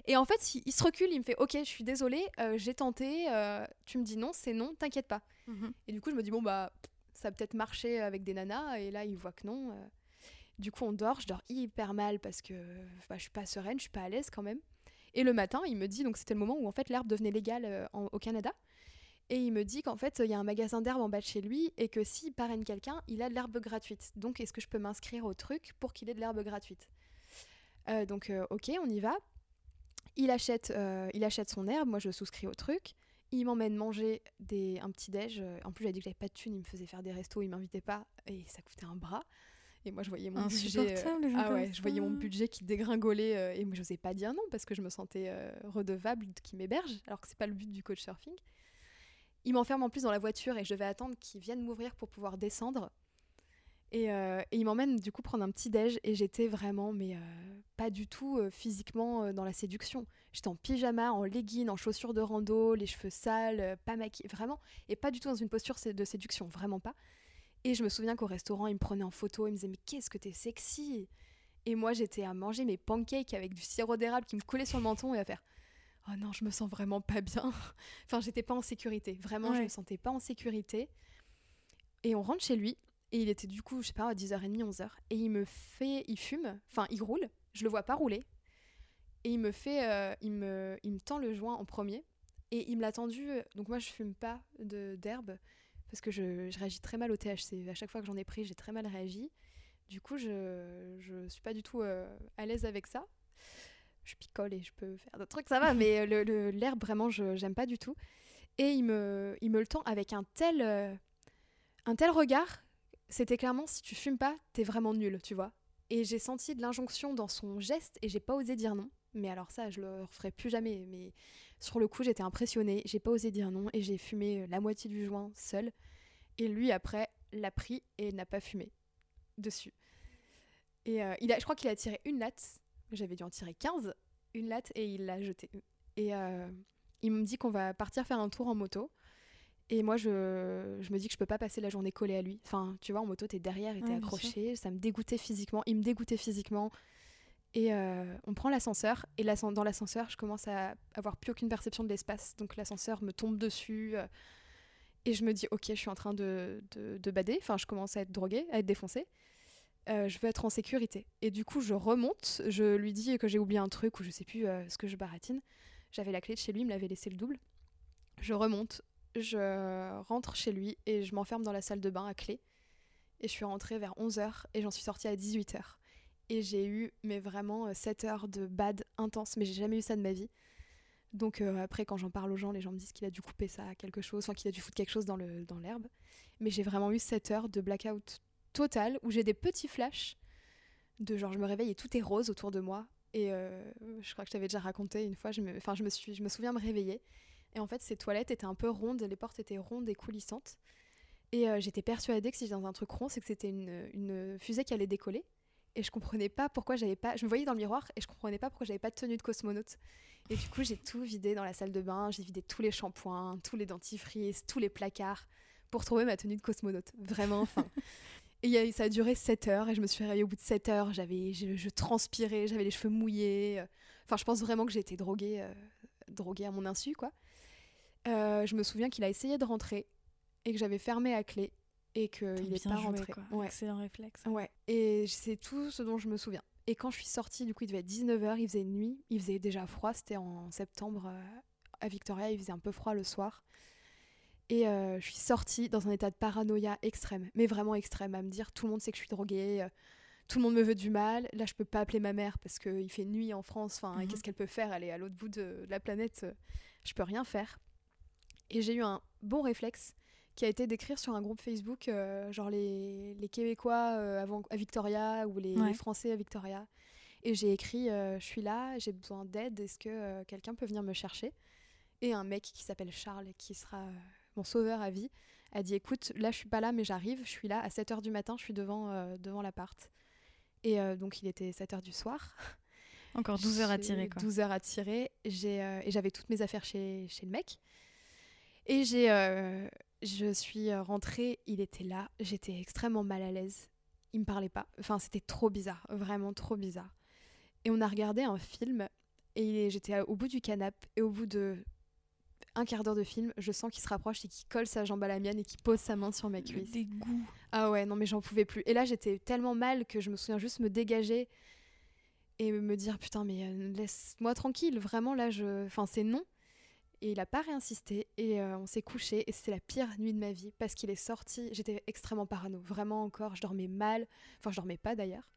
Et en fait, il, il se recule, il me fait Ok, je suis désolée, euh, j'ai tenté. euh, tu me dis non, c'est non, t'inquiète pas. Mhm. Et du coup, je me dis, bon, bah, ça a peut-être marché avec des nanas. Et là, il voit que non. euh. Du coup, on dort. Je dors hyper mal parce que bah, je suis pas sereine, je suis pas à l'aise quand même. Et le matin, il me dit, donc c'était le moment où en fait l'herbe devenait légale en- au Canada. Et il me dit qu'en fait, il y a un magasin d'herbe en bas de chez lui et que s'il parraine quelqu'un, il a de l'herbe gratuite. Donc, est-ce que je peux m'inscrire au truc pour qu'il ait de l'herbe gratuite? Euh, Donc, euh, ok, on y va. Il achète, euh, il achète son herbe, moi je souscris au truc. Il m'emmène manger des, un petit déj. euh, En plus, j'avais dit que j'avais pas de thunes, il me faisait faire des restos, il m'invitait pas et ça coûtait un bras. Et moi, je voyais mon budget. euh, ah ouais, je voyais mon budget qui dégringolait euh, et moi, je n'osais pas dire non parce que je me sentais redevable qu'il m'héberge, alors que c'est pas le but du coach surfing. Il m'enferme en plus dans la voiture et je devais attendre qu'il vienne m'ouvrir pour pouvoir descendre. Et, euh, et il m'emmène du coup prendre un petit déj et j'étais vraiment, mais euh, pas du tout euh, physiquement dans la séduction. J'étais en pyjama, en legging, en chaussures de rando, les cheveux sales, pas maquillée, vraiment, et pas du tout dans une posture de séduction, vraiment pas. Et je me souviens qu'au restaurant, il me prenait en photo, il me disait mais qu'est-ce que t'es sexy Et moi j'étais à manger mes pancakes avec du sirop d'érable qui me collait sur le menton et à faire oh non je me sens vraiment pas bien. *laughs* enfin j'étais pas en sécurité, vraiment je me sentais pas en sécurité. Et on rentre chez lui et il était du coup je sais pas à 10h30 11h et il me fait il fume, enfin il roule, je le vois pas rouler. Et il me fait euh, il me il me tend le joint en premier et il me l'a tendu donc moi je fume pas d'herbe parce que je, je réagis très mal au THC. À chaque fois que j'en ai pris, j'ai très mal réagi. Du coup, je, je suis pas du tout euh, à l'aise avec ça. Je picole et je peux faire d'autres trucs, ça va, mais le- le- l'herbe, vraiment, je j'aime pas du tout. Et il me, il me le tend avec un tel, euh, un tel regard. C'était clairement, si tu fumes pas, t'es vraiment nul, tu vois. Et j'ai senti de l'injonction dans son geste et j'ai pas osé dire non. Mais alors ça, je le referai plus jamais. Mais sur le coup, j'étais impressionnée. J'ai pas osé dire non et j'ai fumé euh, la moitié du joint seul. Et lui, après, l'a pris et n'a pas fumé dessus. Et euh, il a, je crois qu'il a tiré une latte. J'avais dû en tirer 15. Une latte et il l'a jetée. Et euh, il me dit qu'on va partir faire un tour en moto. Et moi, je, je me dis que je peux pas passer la journée collée à lui. Enfin, tu vois, en moto, t'es derrière et t'es Ouais, accroché. Ça me dégoûtait physiquement. Il me dégoûtait physiquement. Et euh, on prend l'ascenseur. Et dans l'ascenseur, je commence à avoir plus aucune perception de l'espace. Donc l'ascenseur me tombe dessus. euh, et je me dis, ok, je suis en train de, de, de bader. Enfin, je commence à être droguée, à être défoncée. Euh, je veux être en sécurité. Et du coup, je remonte. Je lui dis que j'ai oublié un truc ou je sais plus ce que je baratine. J'avais la clé de chez lui, il me l'avait laissé le double. Je remonte. Je rentre chez lui et je m'enferme dans la salle de bain à clé. Et je suis rentrée vers 11h et j'en suis sortie à 18h. Et j'ai eu, mais vraiment, 7 euh, heures de bad intense. Mais j'ai jamais eu ça de ma vie. Donc euh, après, quand j'en parle aux gens, les gens me disent qu'il a dû couper ça à quelque chose, enfin qu'il a dû foutre quelque chose dans l'herbe. Dans mais j'ai vraiment eu 7 heures de blackout total où j'ai des petits flashs de genre je me réveille et tout est rose autour de moi. Et euh, je crois que je t'avais déjà raconté une fois, je me, je me, suis, je me souviens me réveiller. Et en fait, ces toilettes étaient un peu rondes, les portes étaient rondes et coulissantes. Et euh, j'étais persuadée que si j'étais dans un truc rond, c'est que c'était une, une, fusée qui allait décoller. Et je comprenais pas pourquoi j'avais pas. Je me voyais dans le miroir et je comprenais pas pourquoi j'avais pas de tenue de cosmonaute. Et du coup, j'ai tout vidé dans la salle de bain. J'ai vidé tous les shampoings, tous les dentifrices, tous les placards pour trouver ma tenue de cosmonaute. Vraiment, enfin. *laughs* et ça a duré 7 heures et je me suis réveillée au bout de 7 heures. J'avais, je, transpirais, j'avais les cheveux mouillés. Enfin, je pense vraiment que j'ai été droguée, euh, droguée à mon insu, quoi. Euh, je me souviens qu'il a essayé de rentrer et que j'avais fermé à clé et qu'il n'est pas rentré. Quoi. Ouais. Excellent réflexe. Ouais. Et c'est tout ce dont je me souviens. Et quand je suis sortie, du coup, il devait être 19h, il faisait nuit, il faisait déjà froid, c'était en septembre euh, à Victoria, il faisait un peu froid le soir. Et euh, je suis sortie dans un état de paranoïa extrême, mais vraiment extrême, à me dire tout le monde sait que je suis droguée, tout le monde me veut du mal. Là, je peux pas appeler ma mère parce qu'il fait nuit en France. Enfin, mhm. qu'est-ce qu'elle peut faire? Elle est à l'autre bout de, de, la planète. Je peux rien faire. Et j'ai eu un bon réflexe qui a été d'écrire sur un groupe Facebook, euh, genre les, les Québécois euh, avant, à Victoria ou les, Français à Victoria. Et j'ai écrit euh, Je suis là, j'ai besoin d'aide, est-ce que quelqu'un peut venir me chercher? Et un mec qui s'appelle Charles, qui sera mon sauveur à vie, a dit Écoute, là je suis pas là, mais j'arrive, je suis là à 7h du matin, je suis devant, devant l'appart. Et donc il était 7h du soir. Encore 12 heures à tirer. Quoi. 12 heures à tirer. et j'avais toutes mes affaires chez, chez le mec. Et j'ai, euh, je suis rentrée, il était là, j'étais extrêmement mal à l'aise. Il me parlait pas. Enfin, c'était trop bizarre, vraiment trop bizarre. Et on a regardé un film et j'étais au bout du canapé et au bout de un quart d'heure de film, je sens qu'il se rapproche et qu'il colle sa jambe à la mienne et qu'il pose sa main sur ma cuisse. Dégoût. Ah ouais, non mais j'en pouvais plus. Et là, j'étais tellement mal que je me souviens juste me dégager et me dire putain mais euh, laisse-moi tranquille. Vraiment là, je, enfin c'est non. Et il a pas réinsisté et euh, on s'est couché et c'était la pire nuit de ma vie parce qu'il est sorti. J'étais extrêmement parano, vraiment encore. Je dormais mal, enfin je dormais pas d'ailleurs.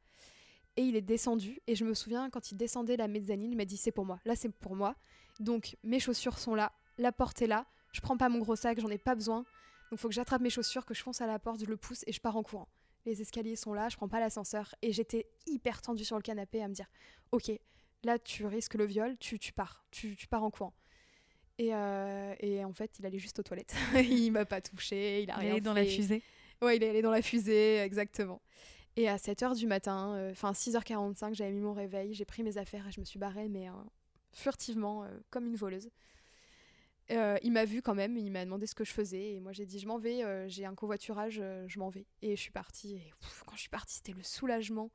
Et il est descendu et je me souvian quand il descendait la mezzanine, il m'a dit c'est pour moi. Là c'est pour moi. Donc mes chaussures sont là, la porte est là. Je prends pas mon gros sac, j'en ai pas besoin. Donc faut que j'attrape mes chaussures, que je fonce à la porte, je le pousse et je pars en courant. Les escaliers sont là, je prends pas l'ascenseur et j'étais hyper tendue sur le canapé à me dire ok là tu risques le viol, tu, tu pars, tu, tu pars en courant. Euh, et, en fait, il allait juste aux toilettes. *laughs* il m'a pas touché, il a il rien allé dans la fusée. Ouais, il est allé dans la fusée, exactement. Et à 7h du matin, euh, enfin 6h45, j'avais mis mon réveil, j'ai pris mes affaires et je me suis barrée, mais euh, furtivement, comme une voleuse. il m'a vu quand même, il m'a demandé ce que je faisais et moi j'ai dit je m'en vais, j'ai un covoiturage, je m'en vais. Et je suis partie et quand je suis partie, c'était le soulagement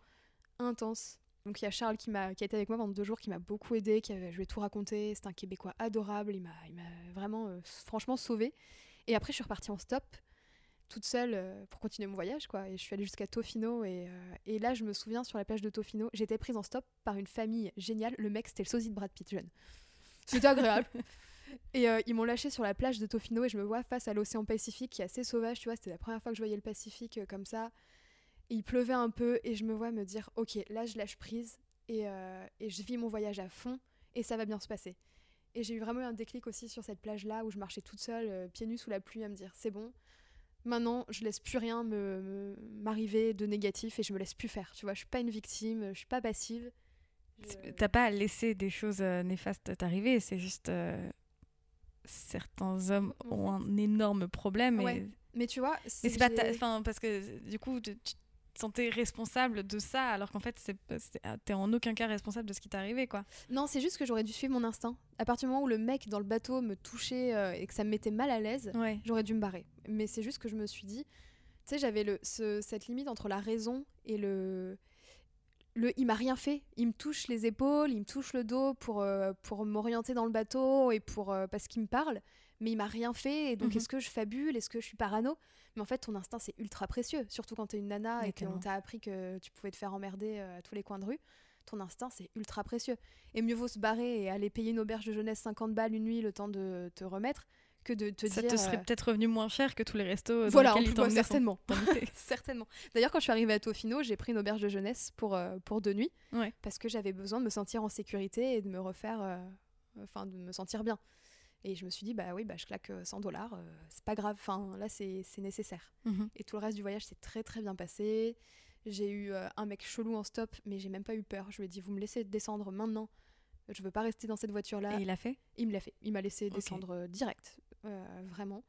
intense. Donc il y a Charles qui, m'a, qui a été avec moi pendant deux jours, qui m'a beaucoup aidé, qui avait, je lui ai tout raconté. C'est un Québécois adorable, il m'a, vraiment, euh, franchement sauvé. Et après, je suis repartie en stop, toute seule, euh, pour continuer mon voyage, quoi. Et je suis allée jusqu'à Tofino. Et, euh, et, là, je me souviens, sur la plage de Tofino, j'étais prise en stop par une famille géniale. Le mec, c'était le sosie de Brad Pitt jeune. C'était agréable. et ils m'ont lâché sur la plage de Tofino et je me vois face à l'océan Pacifique qui est assez sauvage, tu vois. C'était la première fois que je voyais le Pacifique comme ça il pleuvait un peu et je me vois me dire ok là je lâche prise et, euh, et, je vis mon voyage à fond et ça va bien se passer. Et j'ai eu vraiment un déclic aussi sur cette plage là où je marchais toute seule, euh, pieds nus sous la pluie à me dire c'est bon, maintenant je laisse plus rien me, m'arriver de négatif et je me laisse plus faire. Tu vois, je suis pas une victime, je suis pas passive. T'as pas laissé des choses euh, néfastes t'arriver, c'est juste certains hommes ont un énorme problème. Mais tu vois, c'est pas enfin parce que du coup tu sentais responsable de ça alors qu'en fait ah, t'es en aucun cas responsable de ce qui t'est arrivé quoi. Non c'est juste que j'aurais dû suivre mon instinct. À partir du moment où le mec dans le bateau me touchait euh, et que ça me mettait mal à l'aise j'aurais dû me barrer. Mais c'est juste que je me suis dit tu sais j'avais le cette limite entre la raison et le le il m'a rien fait il me touche les épaules il me touche le dos pour euh, pour m'orienter dans le bateau et pour euh, parce qu'il me parle mais il m'a rien fait et donc mhm. est-ce que je fabule est-ce que je suis parano? Mais en fait, ton instinct, c'est ultra précieux. Surtout quand t'es une nana et qu'on t'a appris que tu pouvais te faire emmerder euh, à tous les coins de rue. Ton instinct, c'est ultra précieux. Et mieux vaut se barrer et aller payer une auberge de jeunesse 50 balles une nuit le temps de te remettre que de te ça dire. te serait euh, peut-être revenu moins cher que tous les restos dans voilà, en lesquels plus, sans certainement. *laughs* certainement. D'ailleurs, quand je suis arrivée à Tofino, j'ai pris une auberge de jeunesse pour, euh, pour deux nuits. Ouais. Parce que j'avais besoin de me sentir en sécurité et de me refaire. euh, Enfin, de me sentir bien. Et je me suis dit, bah oui, bah, je claque euh, 100 dollars, euh, c'est pas grave. Enfin, là, c'est nécessaire. Mhm. Et tout le reste du voyage s'est très très bien passé. J'ai eu euh, un mec chelou en stop, mais j'ai même pas eu peur. Je lui ai dit, vous me laissez descendre maintenant. Je veux pas rester dans cette voiture-là. Et il a fait? Il me l'a fait. Il m'a laissé descendre euh, direct, euh, vraiment.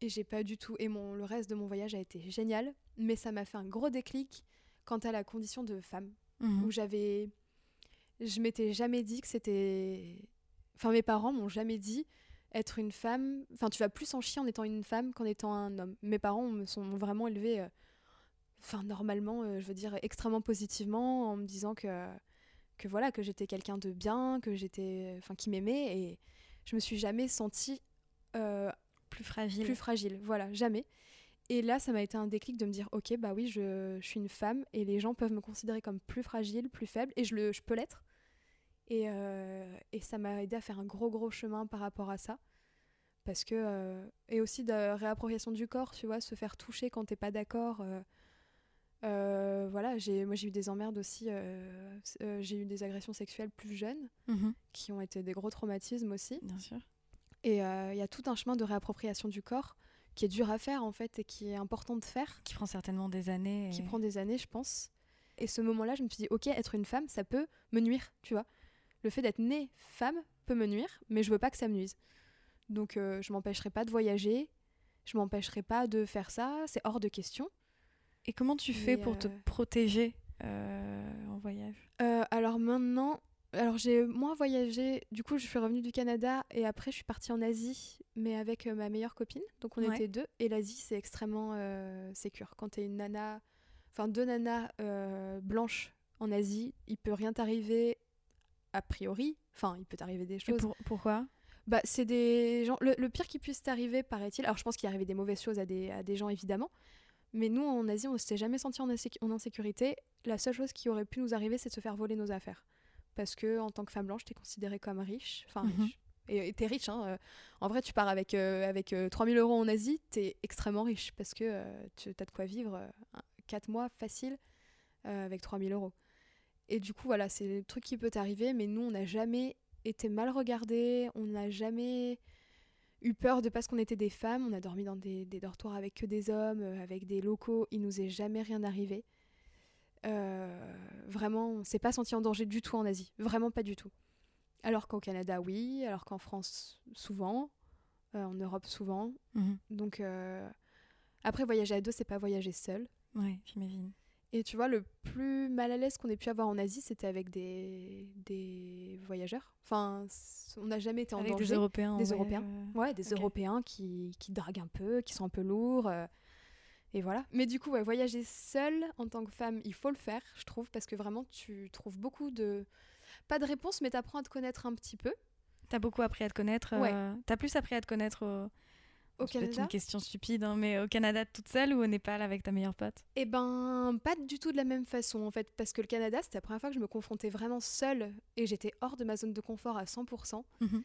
Et j'ai pas du tout. Et mon, le reste de mon voyage a été génial, mais ça m'a fait un gros déclic quant à la condition de femme, Mhm. où j'avais. Je m'étais jamais dit que c'était. Enfin, mes parents m'ont jamais dit être une femme. Enfin, tu vas plus en chier en étant une femme qu'en étant un homme. Mes parents me sont vraiment élevée. euh, Enfin, normalement, euh, je veux dire, extrêmement positivement, en me disant que que voilà que j'étais quelqu'un de bien que j'étais enfin qui m'aimait et je me suis jamais sentie euh, Plus fragile. plus fragile voilà jamais et là ça m'a été un déclic de me dire ok bah oui je, je suis une femme et les gens peuvent me considérer comme plus fragile plus faible et je le je peux l'être et, euh, et ça m'a aidé à faire un gros gros chemin par rapport à ça parce que euh, et aussi de réappropriation du corps tu vois se faire toucher quand t'es pas d'accord euh, voilà, j'ai, moi j'ai eu des emmerdes aussi. euh, euh, j'ai eu des agressions sexuelles plus jeunes Mhm. qui ont été des gros traumatismes aussi. Bien sûr. Et il y a tout un chemin de réappropriation du corps qui est dur à faire en fait et qui est important de faire, Qui prend certainement des années. qui prend des années, je pense. Et ce moment-là, je me suis dit, ok, être une femme, ça peut me nuire, tu vois. Le fait d'être née femme peut me nuire, mais je veux pas que ça me nuise. Donc euh, je m'empêcherai pas de voyager, je m'empêcherai pas de faire ça, c'est hors de question. Et comment tu fais Mais, pour te euh, protéger euh, en voyage? Euh, alors maintenant, alors j'ai moins voyagé. Du coup, je suis revenue du Canada et après, je suis partie en Asie, mais avec ma meilleure copine. Donc, on Ouais. était deux. Et l'Asie, c'est extrêmement sécure. Quand t'es une nana, enfin deux nanas blanches en Asie, il peut rien t'arriver a priori. Enfin, il peut t'arriver des Et choses. pour- Pourquoi? Bah, c'est des gens. Le, le pire qui puisse t'arriver, paraît-il. Alors, je pense qu'il arrivait des mauvaises choses à des, à des gens, évidemment. Mais nous, en Asie, on ne s'était jamais senti en, insécu- en insécurité. La seule chose qui aurait pu nous arriver, c'est de se faire voler nos affaires. Parce que, en tant que femme blanche, t'es considérée comme riche. Enfin, Mhm. riche. Et t'es riche, hein. euh, En vrai, tu pars avec, euh, avec euh, 3000 euros en Asie, t'es extrêmement riche. Parce que euh, tu as de quoi vivre 4 mois facile euh, avec 3000 euros. Et du coup, voilà, c'est le truc qui peut t'arriver. Mais nous, on n'a jamais été mal regardés. On n'a jamais eu peur de parce qu'on était des femmes. On a dormi dans des, des dortoirs avec que des hommes, euh, avec des locaux. Il nous est jamais rien arrivé. Euh, vraiment, on s'est pas senti en danger du tout en Asie. Vraiment pas du tout. Alors qu'au Canada, oui. Alors qu'en France, souvent. Euh, en Europe, souvent. Mhm. Donc, euh, après, voyager à deux, c'est pas voyager seul. Ouais, j'imagine. Et tu vois, le plus mal à l'aise qu'on ait pu avoir en Asie, c'était avec des, des voyageurs. Enfin, on n'a jamais été en Avec danger. des Européens. en Des Européens. euh, Ouais, des. Européens qui, qui draguent un peu, qui sont un peu lourds. euh, et voilà. Mais du coup, ouais, voyager seule en tant que femme, il faut le faire, je trouve, parce que vraiment, tu trouves beaucoup de. Pas de réponses, mais t'apprends à te connaître un petit peu. T'as beaucoup appris à te connaître. Ouais. euh, T'as plus appris à te connaître au, Au C'est peut-être Canada une question stupide, hein, mais au Canada toute seule ou au Népal avec ta meilleure pote? Eh ben, pas du tout de la même façon en fait, parce que le Canada, c'était la première fois que je me confrontais vraiment seule et j'étais hors de ma zone de confort à 100%. Mhm.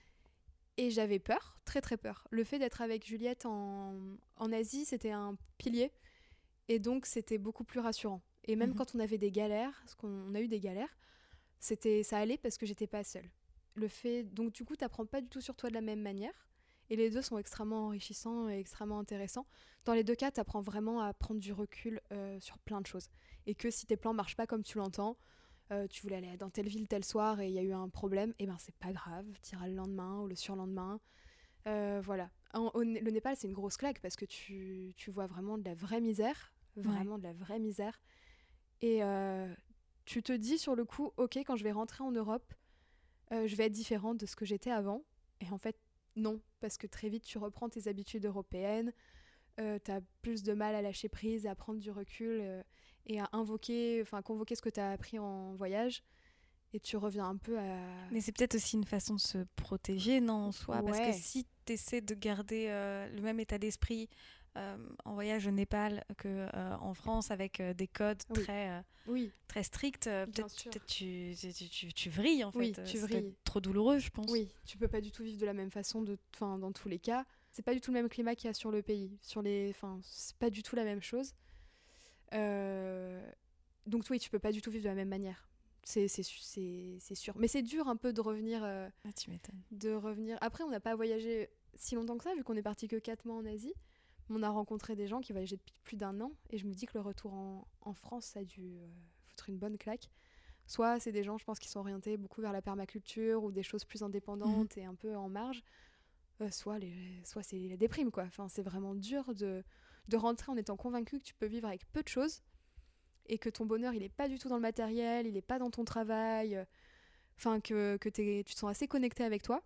Et j'avais peur, très très peur. Le fait d'être avec Juliette en, en Asie, c'était un pilier. Et donc, c'était beaucoup plus rassurant. Et même Mhm. quand on avait des galères, parce qu'on a eu des galères, c'était ça allait parce que j'étais pas seule. Le fait, donc du coup, t'apprends pas du tout sur toi de la même manière. Et les deux sont extrêmement enrichissants et extrêmement intéressants. Dans les deux cas, t'apprends vraiment à prendre du recul euh, sur plein de choses. Et que si tes plans marchent pas comme tu l'entends, euh, tu voulais aller dans telle ville tel soir et il y a eu un problème, et ben c'est pas grave, t'iras le lendemain ou le surlendemain. Euh, voilà. En- au Né- le Népal, c'est une grosse claque parce que tu, tu vois vraiment de la vraie misère, vraiment de la vraie misère. Et tu te dis sur le coup, ok, quand je vais rentrer en Europe, je vais être différente de ce que j'étais avant. Et en fait, non, parce que très vite, tu reprends tes habitudes européennes, euh, tu as plus de mal à lâcher prise, à prendre du recul euh, et à invoquer, enfin, convoquer ce que tu as appris en voyage. Et tu reviens un peu à. Mais c'est peut-être aussi une façon de se protéger, non, en soi Parce que si tu essaies de garder euh, le même état d'esprit en voyage au Népal que euh, en France avec euh, des codes Oui. très, euh, Oui, très stricts, euh, peut-être peut-être tu, tu, tu, tu vrilles en fait. Oui, Euh, tu vrilles. trop douloureux, je pense. Oui, tu peux pas du tout vivre de la même façon de, dans tous les cas. C'est pas du tout le même climat qu'il y a sur le pays. Sur les, enfin, c'est pas du tout la même chose. Euh, donc oui, tu peux pas du tout vivre de la même manière. C'est sûr. Mais c'est dur un peu de revenir. euh, Ah, tu m'étonnes. de revenir. Après, on n'a pas voyagé si longtemps que ça, vu qu'on est parti que 4 mois en Asie. On a rencontré des gens qui voyageaient depuis plus d'un an. Et je me dis que le retour en, en France, ça a dû euh, foutre une bonne claque. Soit c'est des gens, je pense, qui sont orientés beaucoup vers la permaculture ou des choses plus indépendantes et un peu en marge. Euh, soit les, soit c'est la déprime, quoi. Enfin, c'est vraiment dur de, de rentrer en étant convaincu que tu peux vivre avec peu de choses et que ton bonheur, il n'est pas du tout dans le matériel, il n'est pas dans ton travail. euh, Enfin, que, que tu te sens assez connecté avec toi.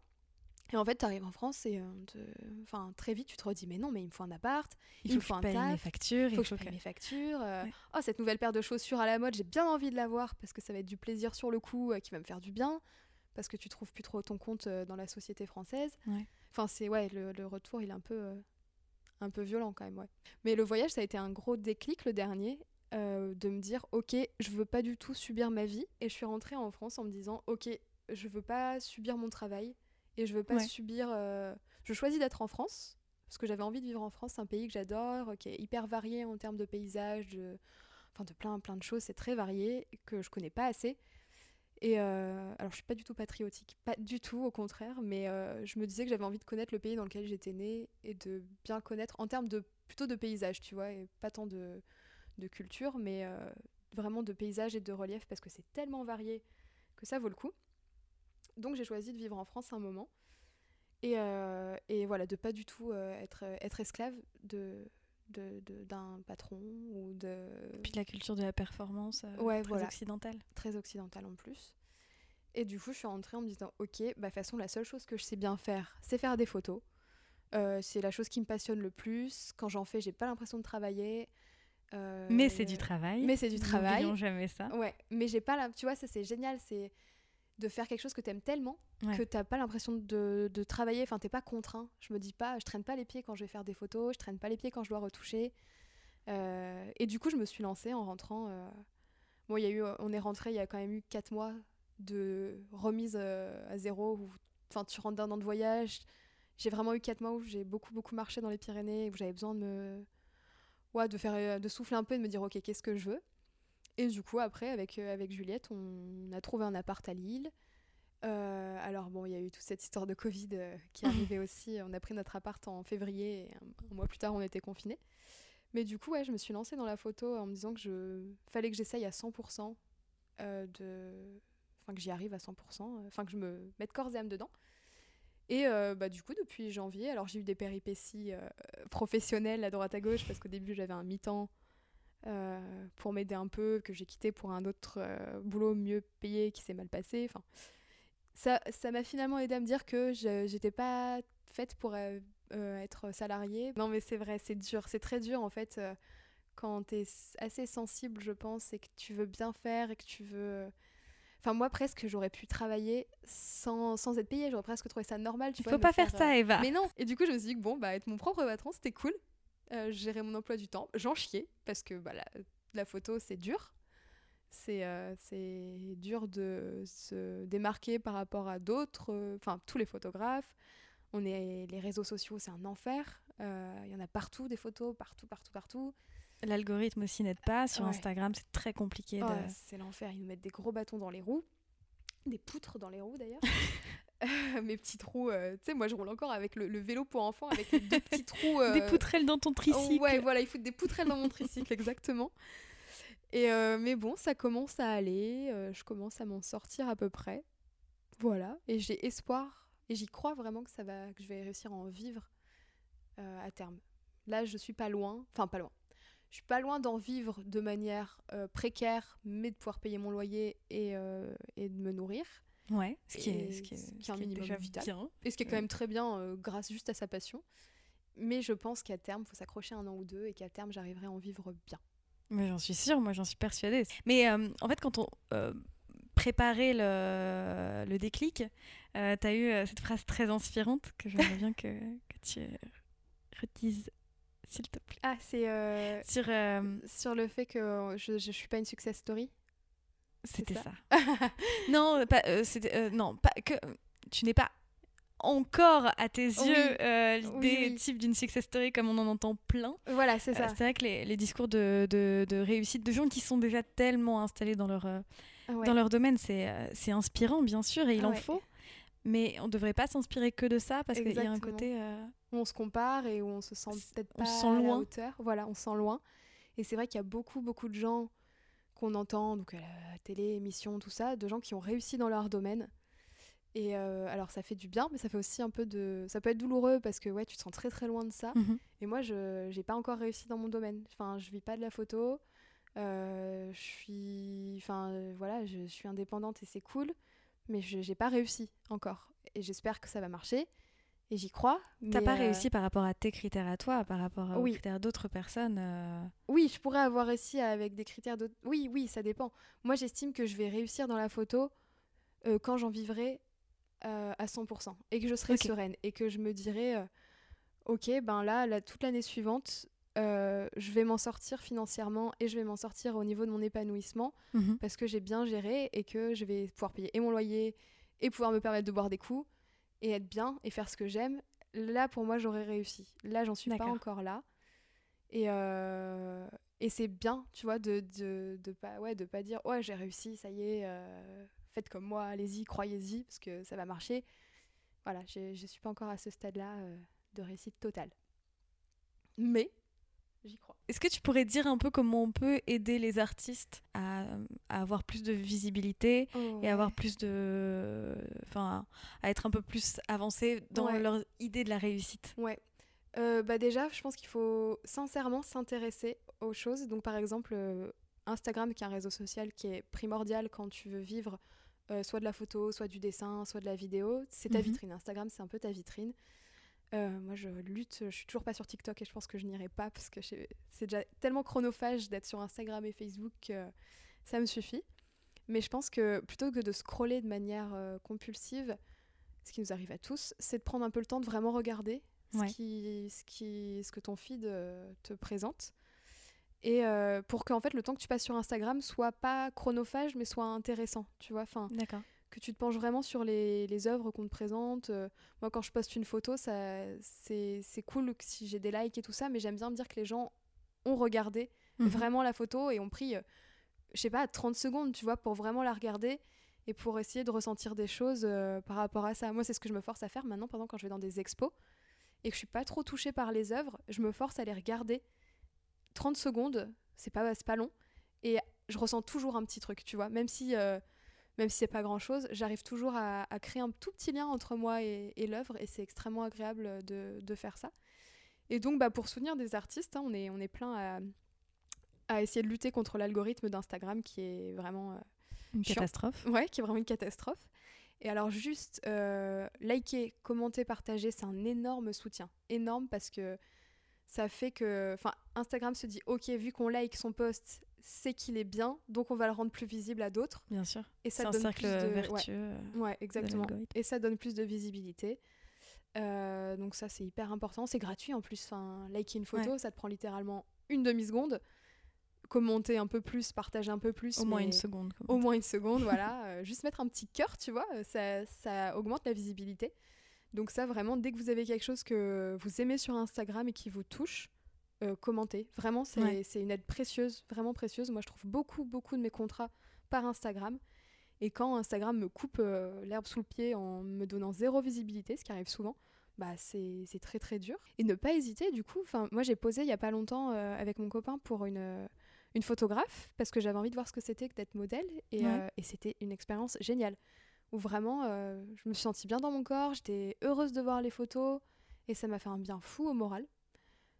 Et en fait, tu arrives en France et euh, te- enfin, très vite, tu te redis, mais non, mais il me faut un appart, Il me faut un taf, mes factures. il faut que je paye mes factures. euh, Ouais. Oh, cette nouvelle paire de chaussures à la mode, j'ai bien envie de l'avoir parce que ça va être du plaisir sur le coup euh, qui va me faire du bien. Parce que tu trouves plus trop ton compte euh, dans la société française. Ouais. Enfin, c'est ouais, le, le retour, il est un peu, un peu violent quand même, ouais. Mais le voyage, ça a été un gros déclic le dernier, de me dire, ok, je veux pas du tout subir ma vie. Et je suis rentrée en France en me disant, ok, je veux pas subir mon travail et je veux pas Ouais. subir. euh, Je choisis d'être en France parce que j'avais envie de vivre en France, c'est un pays que j'adore, qui est hyper varié en termes de paysages, de, enfin de plein plein de choses, c'est très varié que je connais pas assez. Et euh, alors je suis pas du tout patriotique, pas du tout au contraire, mais euh, je me disais que j'avais envie de connaître le pays dans lequel j'étais née et de bien connaître en termes de plutôt de paysage, tu vois, et pas tant de, de culture, mais vraiment de paysage et de relief parce que c'est tellement varié que ça vaut le coup. Donc j'ai choisi de vivre en France un moment et, euh, et voilà, de pas du tout euh, être, être esclave de de- de- d'un patron ou de Puis de la culture de la performance euh, Ouais, très voilà. occidentale. très occidentale en plus. Et du coup, je suis rentrée en me disant, ok, bah, de toute façon, la seule chose que je sais bien faire, c'est faire des photos. Euh, c'est la chose qui me passionne le plus. Quand j'en fais, j'ai pas l'impression de travailler. Euh, Mais c'est du travail. mais c'est du travail. N'oublions jamais ça. Ouais, mais j'ai pas la... Tu vois, ça c'est génial, c'est de faire quelque chose que t'aimes tellement Ouais. que t'as pas l'impression de, de travailler, enfin t'es pas contraint. Je me dis pas, je traîne pas les pieds quand je vais faire des photos, je traîne pas les pieds quand je dois retoucher. Euh, et du coup, je me suis lancée en rentrant. euh, Bon, y a eu, on est rentré, il y a quand même eu 4 mois de remise euh, à zéro. où- Enfin, tu rentres d'un an de voyage. J'ai vraiment eu 4 mois où j'ai beaucoup, beaucoup marché dans les Pyrénées, où j'avais besoin de me. Ouais, de, faire, euh, de souffler un peu et de me dire, ok, qu'est-ce que je veux? Et du coup, après, avec, euh, avec Juliette, on a trouvé un appart à Lille. Euh, alors bon, il y a eu toute cette histoire de Covid euh, qui est arrivée *laughs* aussi. On a pris notre appart en février et un, un mois plus tard, on était confinés. Mais du coup, ouais, je me suis lancée dans la photo en me disant que je fallait que j'essaye à 100% euh, de... Enfin, que j'y arrive à 100%, euh, enfin que je me mette corps et âme dedans. Et bah, du coup, depuis janvier, alors j'ai eu des péripéties professionnelles à droite à gauche parce qu'au début, j'avais un mi-temps pour m'aider un peu, que j'ai quitté pour un autre euh, boulot mieux payé qui s'est mal passé. Enfin, ça ça m'a finalement aidé à me dire que je j'étais pas faite pour euh, euh, être salariée. Non, mais c'est vrai, c'est dur, c'est très dur en fait euh, quand t'es s- assez sensible, je pense, et que tu veux bien faire et que tu veux. Enfin, moi, presque, j'aurais pu travailler sans, sans être payée. J'aurais presque trouvé ça normal. Tu Il vois, faut pas faire euh, ça, Eva. mais non. Et du coup, je me suis dit que bon, bah, être mon propre patron, c'était cool. Euh, gérer mon emploi du temps. J'en chiais parce que bah, la, la photo, c'est dur. C'est euh, dur de se démarquer par rapport à d'autres, euh, enfin, tous les photographes. On est, les réseaux sociaux, c'est un enfer. Euh, Il y en a partout, des photos, partout, partout, partout. L'algorithme aussi n'aide pas. Sur Ouais. Instagram, c'est très compliqué. Oh, c'est l'enfer. Ils nous mettent des gros bâtons dans les roues. Des poutres dans les roues d'ailleurs. *laughs* *laughs* Mes petits trous. euh, tu sais, moi je roule encore avec le, le vélo pour enfants avec les deux petits trous. *laughs* Des euh, poutrelles dans ton tricycle. Oh, ouais, voilà, ils foutent des poutrelles dans mon tricycle, exactement. Et euh, mais bon, ça commence à aller. je commence à m'en sortir à peu près. Voilà. Et j'ai espoir. Et j'y crois vraiment que ça va, que je vais réussir à en vivre à terme. Là, je suis pas loin. Enfin, pas loin. Je suis pas loin d'en vivre de manière précaire, mais de pouvoir payer mon loyer et, et de me nourrir. Ouais, ce qui est, ce qui est, ce qui est ce un qui est minimum déjà vital. bien. Et ce qui est quand même très bien euh, grâce juste à sa passion. Mais je pense qu'à terme, il faut s'accrocher un an ou deux et qu'à terme, j'arriverai à en vivre bien. Mais j'en suis sûre, moi j'en suis persuadée. Mais euh, en fait, quand on euh, préparait le, le déclic, tu as eu cette phrase très inspirante que j'aimerais bien que, que tu redises, s'il te plaît. Ah, c'est euh, Sur. euh, sur le fait que je ne suis pas une success story. C'était ça ça. *laughs* non, pas, euh, euh, non, pas que. Tu n'es pas encore à tes Oui. yeux euh, l'idée oui. type d'une success story comme on en entend plein. Voilà, c'est Euh, ça. c'est vrai que les, les discours de, de- de réussite de gens qui sont déjà tellement installés dans leur, euh, Ouais. dans leur domaine, c'est euh, inspirant bien sûr et il en faut. Mais on ne devrait pas s'inspirer que de ça parce qu'il y a un côté... euh, où on se compare et où on se sent peut-être pas se sent à la loin. hauteur. Voilà, on se sent loin. Et c'est vrai qu'il y a beaucoup, beaucoup de gens qu'on entend, donc à la télé, émission, tout ça, de gens qui ont réussi dans leur domaine. Et euh, alors ça fait du bien, mais ça fait aussi un peu de... Ça peut être douloureux parce que ouais, tu te sens très très loin de ça. mhm. Et moi, je n'ai pas encore réussi dans mon domaine. Enfin, je vis pas de la photo. Euh, je suis... Enfin, voilà, je, je suis indépendante et c'est cool. Mais je n'ai pas réussi encore. Et j'espère que ça va marcher. Et j'y crois. T'as pas euh, réussi par rapport à tes critères à toi, par rapport aux Oui. critères d'autres personnes. euh, Oui, je pourrais avoir réussi avec des critères de... Oui, oui, ça dépend. Moi, j'estime que je vais réussir dans la photo euh, quand j'en vivrai à 100% et que je serai sereine et que je me dirai, ok, ben là, là, toute l'année suivante, je vais m'en sortir financièrement et je vais m'en sortir au niveau de mon épanouissement mhm. parce que j'ai bien géré et que je vais pouvoir payer et mon loyer et pouvoir me permettre de boire des coups et être bien et faire ce que j'aime. Là, pour moi, j'aurais réussi. Là, j'en suis pas encore là. Et, euh, et c'est bien, tu vois, de, de, de pas, ouais, de pas dire, ouais, j'ai réussi, ça y est, euh, faites comme moi, allez-y, croyez-y, parce que ça va marcher. Voilà, je suis pas encore à ce stade-là euh, de réussite totale. Mais, j'y crois. Est-ce que tu pourrais dire un peu comment on peut aider les artistes à, à avoir plus de visibilité et avoir plus de. Enfin, à être un peu plus avancés dans Ouais. leur idée de la réussite? Ouais. Euh, bah déjà, je pense qu'il faut sincèrement s'intéresser aux choses. Donc par exemple, euh, Instagram, qui est un réseau social qui est primordial quand tu veux vivre euh, soit de la photo, soit du dessin, soit de la vidéo. C'est ta Mhm. vitrine. Instagram, c'est un peu ta vitrine. Euh, moi, je lutte. Je suis toujours pas sur TikTok et je pense que je n'irai pas parce que c'est déjà tellement chronophage d'être sur Instagram et Facebook que ça me suffit. Mais je pense que plutôt que de scroller de manière euh, compulsive, ce qui nous arrive à tous, c'est de prendre un peu le temps de vraiment regarder ce, qui, ce, qui, ce que ton feed euh, te présente. Et pour qu'en fait le temps que tu passes sur Instagram soit pas chronophage mais soit intéressant, tu vois. Enfin, D'accord. Que tu te penches vraiment sur les, les œuvres qu'on te présente. Euh, moi, quand je poste une photo, ça, c'est, c'est cool si j'ai des likes et tout ça, mais j'aime bien me dire que les gens ont regardé Mhm. vraiment la photo et ont pris, euh, je sais pas, 30 secondes, tu vois, pour vraiment la regarder et pour essayer de ressentir des choses euh, par rapport à ça. Moi, c'est ce que je me force à faire maintenant, pendant quand je vais dans des expos et que je suis pas trop touchée par les œuvres, je me force à les regarder 30 secondes, c'est pas, c'est pas long, et je ressens toujours un petit truc, tu vois, même si, euh, même si c'est pas grand chose, j'arrive toujours à, à créer un tout petit lien entre moi et, et l'œuvre, et c'est extrêmement agréable de, de faire ça. Et donc, bah, pour soutenir des artistes, hein, on, est, on est plein à, à essayer de lutter contre l'algorithme d'Instagram qui est vraiment euh, Une chiant. catastrophe. Ouais, qui est vraiment une catastrophe. Et alors juste euh, liker, commenter, partager, c'est un énorme soutien. Énorme parce que ça fait que... Enfin, Instagram se dit, ok, vu qu'on like son post, c'est qu'il est bien, donc on va le rendre plus visible à d'autres. Bien sûr. Et C'est ça un donne cercle plus de... vertueux. euh, Ouais, exactement. Et ça donne plus de visibilité. Euh, donc ça, c'est hyper important. C'est gratuit en plus. Enfin, liker une photo, ça te prend littéralement une demi-seconde. Commenter un peu plus, partager un peu plus. Au moins une seconde. au moins une seconde, voilà. *laughs* Euh, juste mettre un petit cœur, tu vois, ça, ça augmente la visibilité. Donc ça, vraiment, dès que vous avez quelque chose que vous aimez sur Instagram et qui vous touche, euh, commentez. Vraiment, c'est Ouais. une aide précieuse, vraiment précieuse. Moi, je trouve beaucoup, beaucoup de mes contrats par Instagram. Et quand Instagram me coupe euh, l'herbe sous le pied en me donnant zéro visibilité, ce qui arrive souvent, bah c'est c'est très très dur. Et ne pas hésiter, du coup. Moi, j'ai posé il y a pas longtemps euh, avec mon copain pour une, une photographe parce que j'avais envie de voir ce que c'était que d'être modèle. Et, Ouais. euh, et c'était une expérience géniale. Où vraiment, je me suis sentie bien dans mon corps, j'étais heureuse de voir les photos et ça m'a fait un bien fou au moral.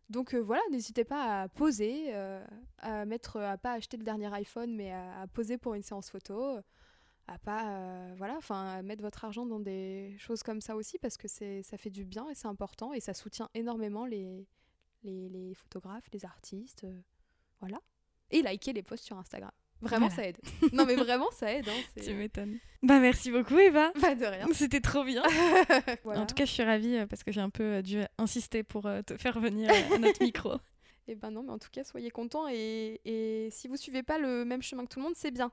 Donc euh, voilà, n'hésitez pas à poser, euh, à mettre, à pas acheter le dernier iPhone, mais à, poser pour une séance photo, à pas, euh, voilà, enfin, mettre votre argent dans des choses comme ça aussi parce que c'est, ça fait du bien et c'est important et ça soutient énormément les, les, photographes, les artistes, euh, voilà. Et liker les posts sur Instagram. Vraiment, Voilà. ça aide. *laughs* non, mais vraiment, ça aide. Hein, Tu m'étonnes. Bah merci beaucoup Eva. Pas *laughs* de rien. C'était trop bien. *laughs* Voilà. En tout cas, je suis ravie euh, parce que j'ai un peu euh, dû insister pour euh, te faire venir euh, à notre micro. Et ben non, mais en tout cas, soyez contents. Et, et si vous suivez pas le même chemin que tout le monde, c'est bien.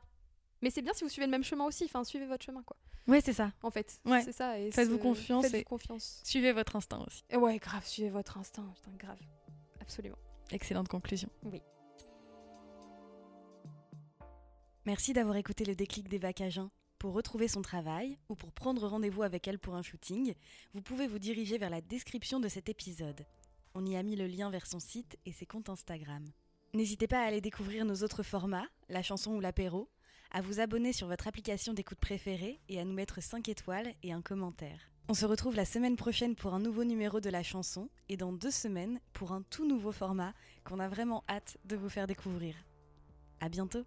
Mais c'est bien si vous suivez le même chemin aussi. Enfin, suivez votre chemin, quoi. Ouais, c'est ça. En fait, Ouais. c'est ça. Faites-vous confiance Faites-vous et- confiance. Suivez votre instinct aussi. Et ouais, grave, suivez votre instinct. Putain, grave. Absolument. Excellente conclusion. Oui. Merci d'avoir écouté le déclic d'Eva Cagin. Pour retrouver son travail ou pour prendre rendez-vous avec elle pour un shooting, vous pouvez vous diriger vers la description de cet épisode. On y a mis le lien vers son site et ses comptes Instagram. N'hésitez pas à aller découvrir nos autres formats, la chanson ou l'apéro, à vous abonner sur votre application d'écoute préférée et à nous mettre 5 étoiles et un commentaire. On se retrouve la semaine prochaine pour un nouveau numéro de la chanson et dans deux semaines pour un tout nouveau format qu'on a vraiment hâte de vous faire découvrir. À bientôt!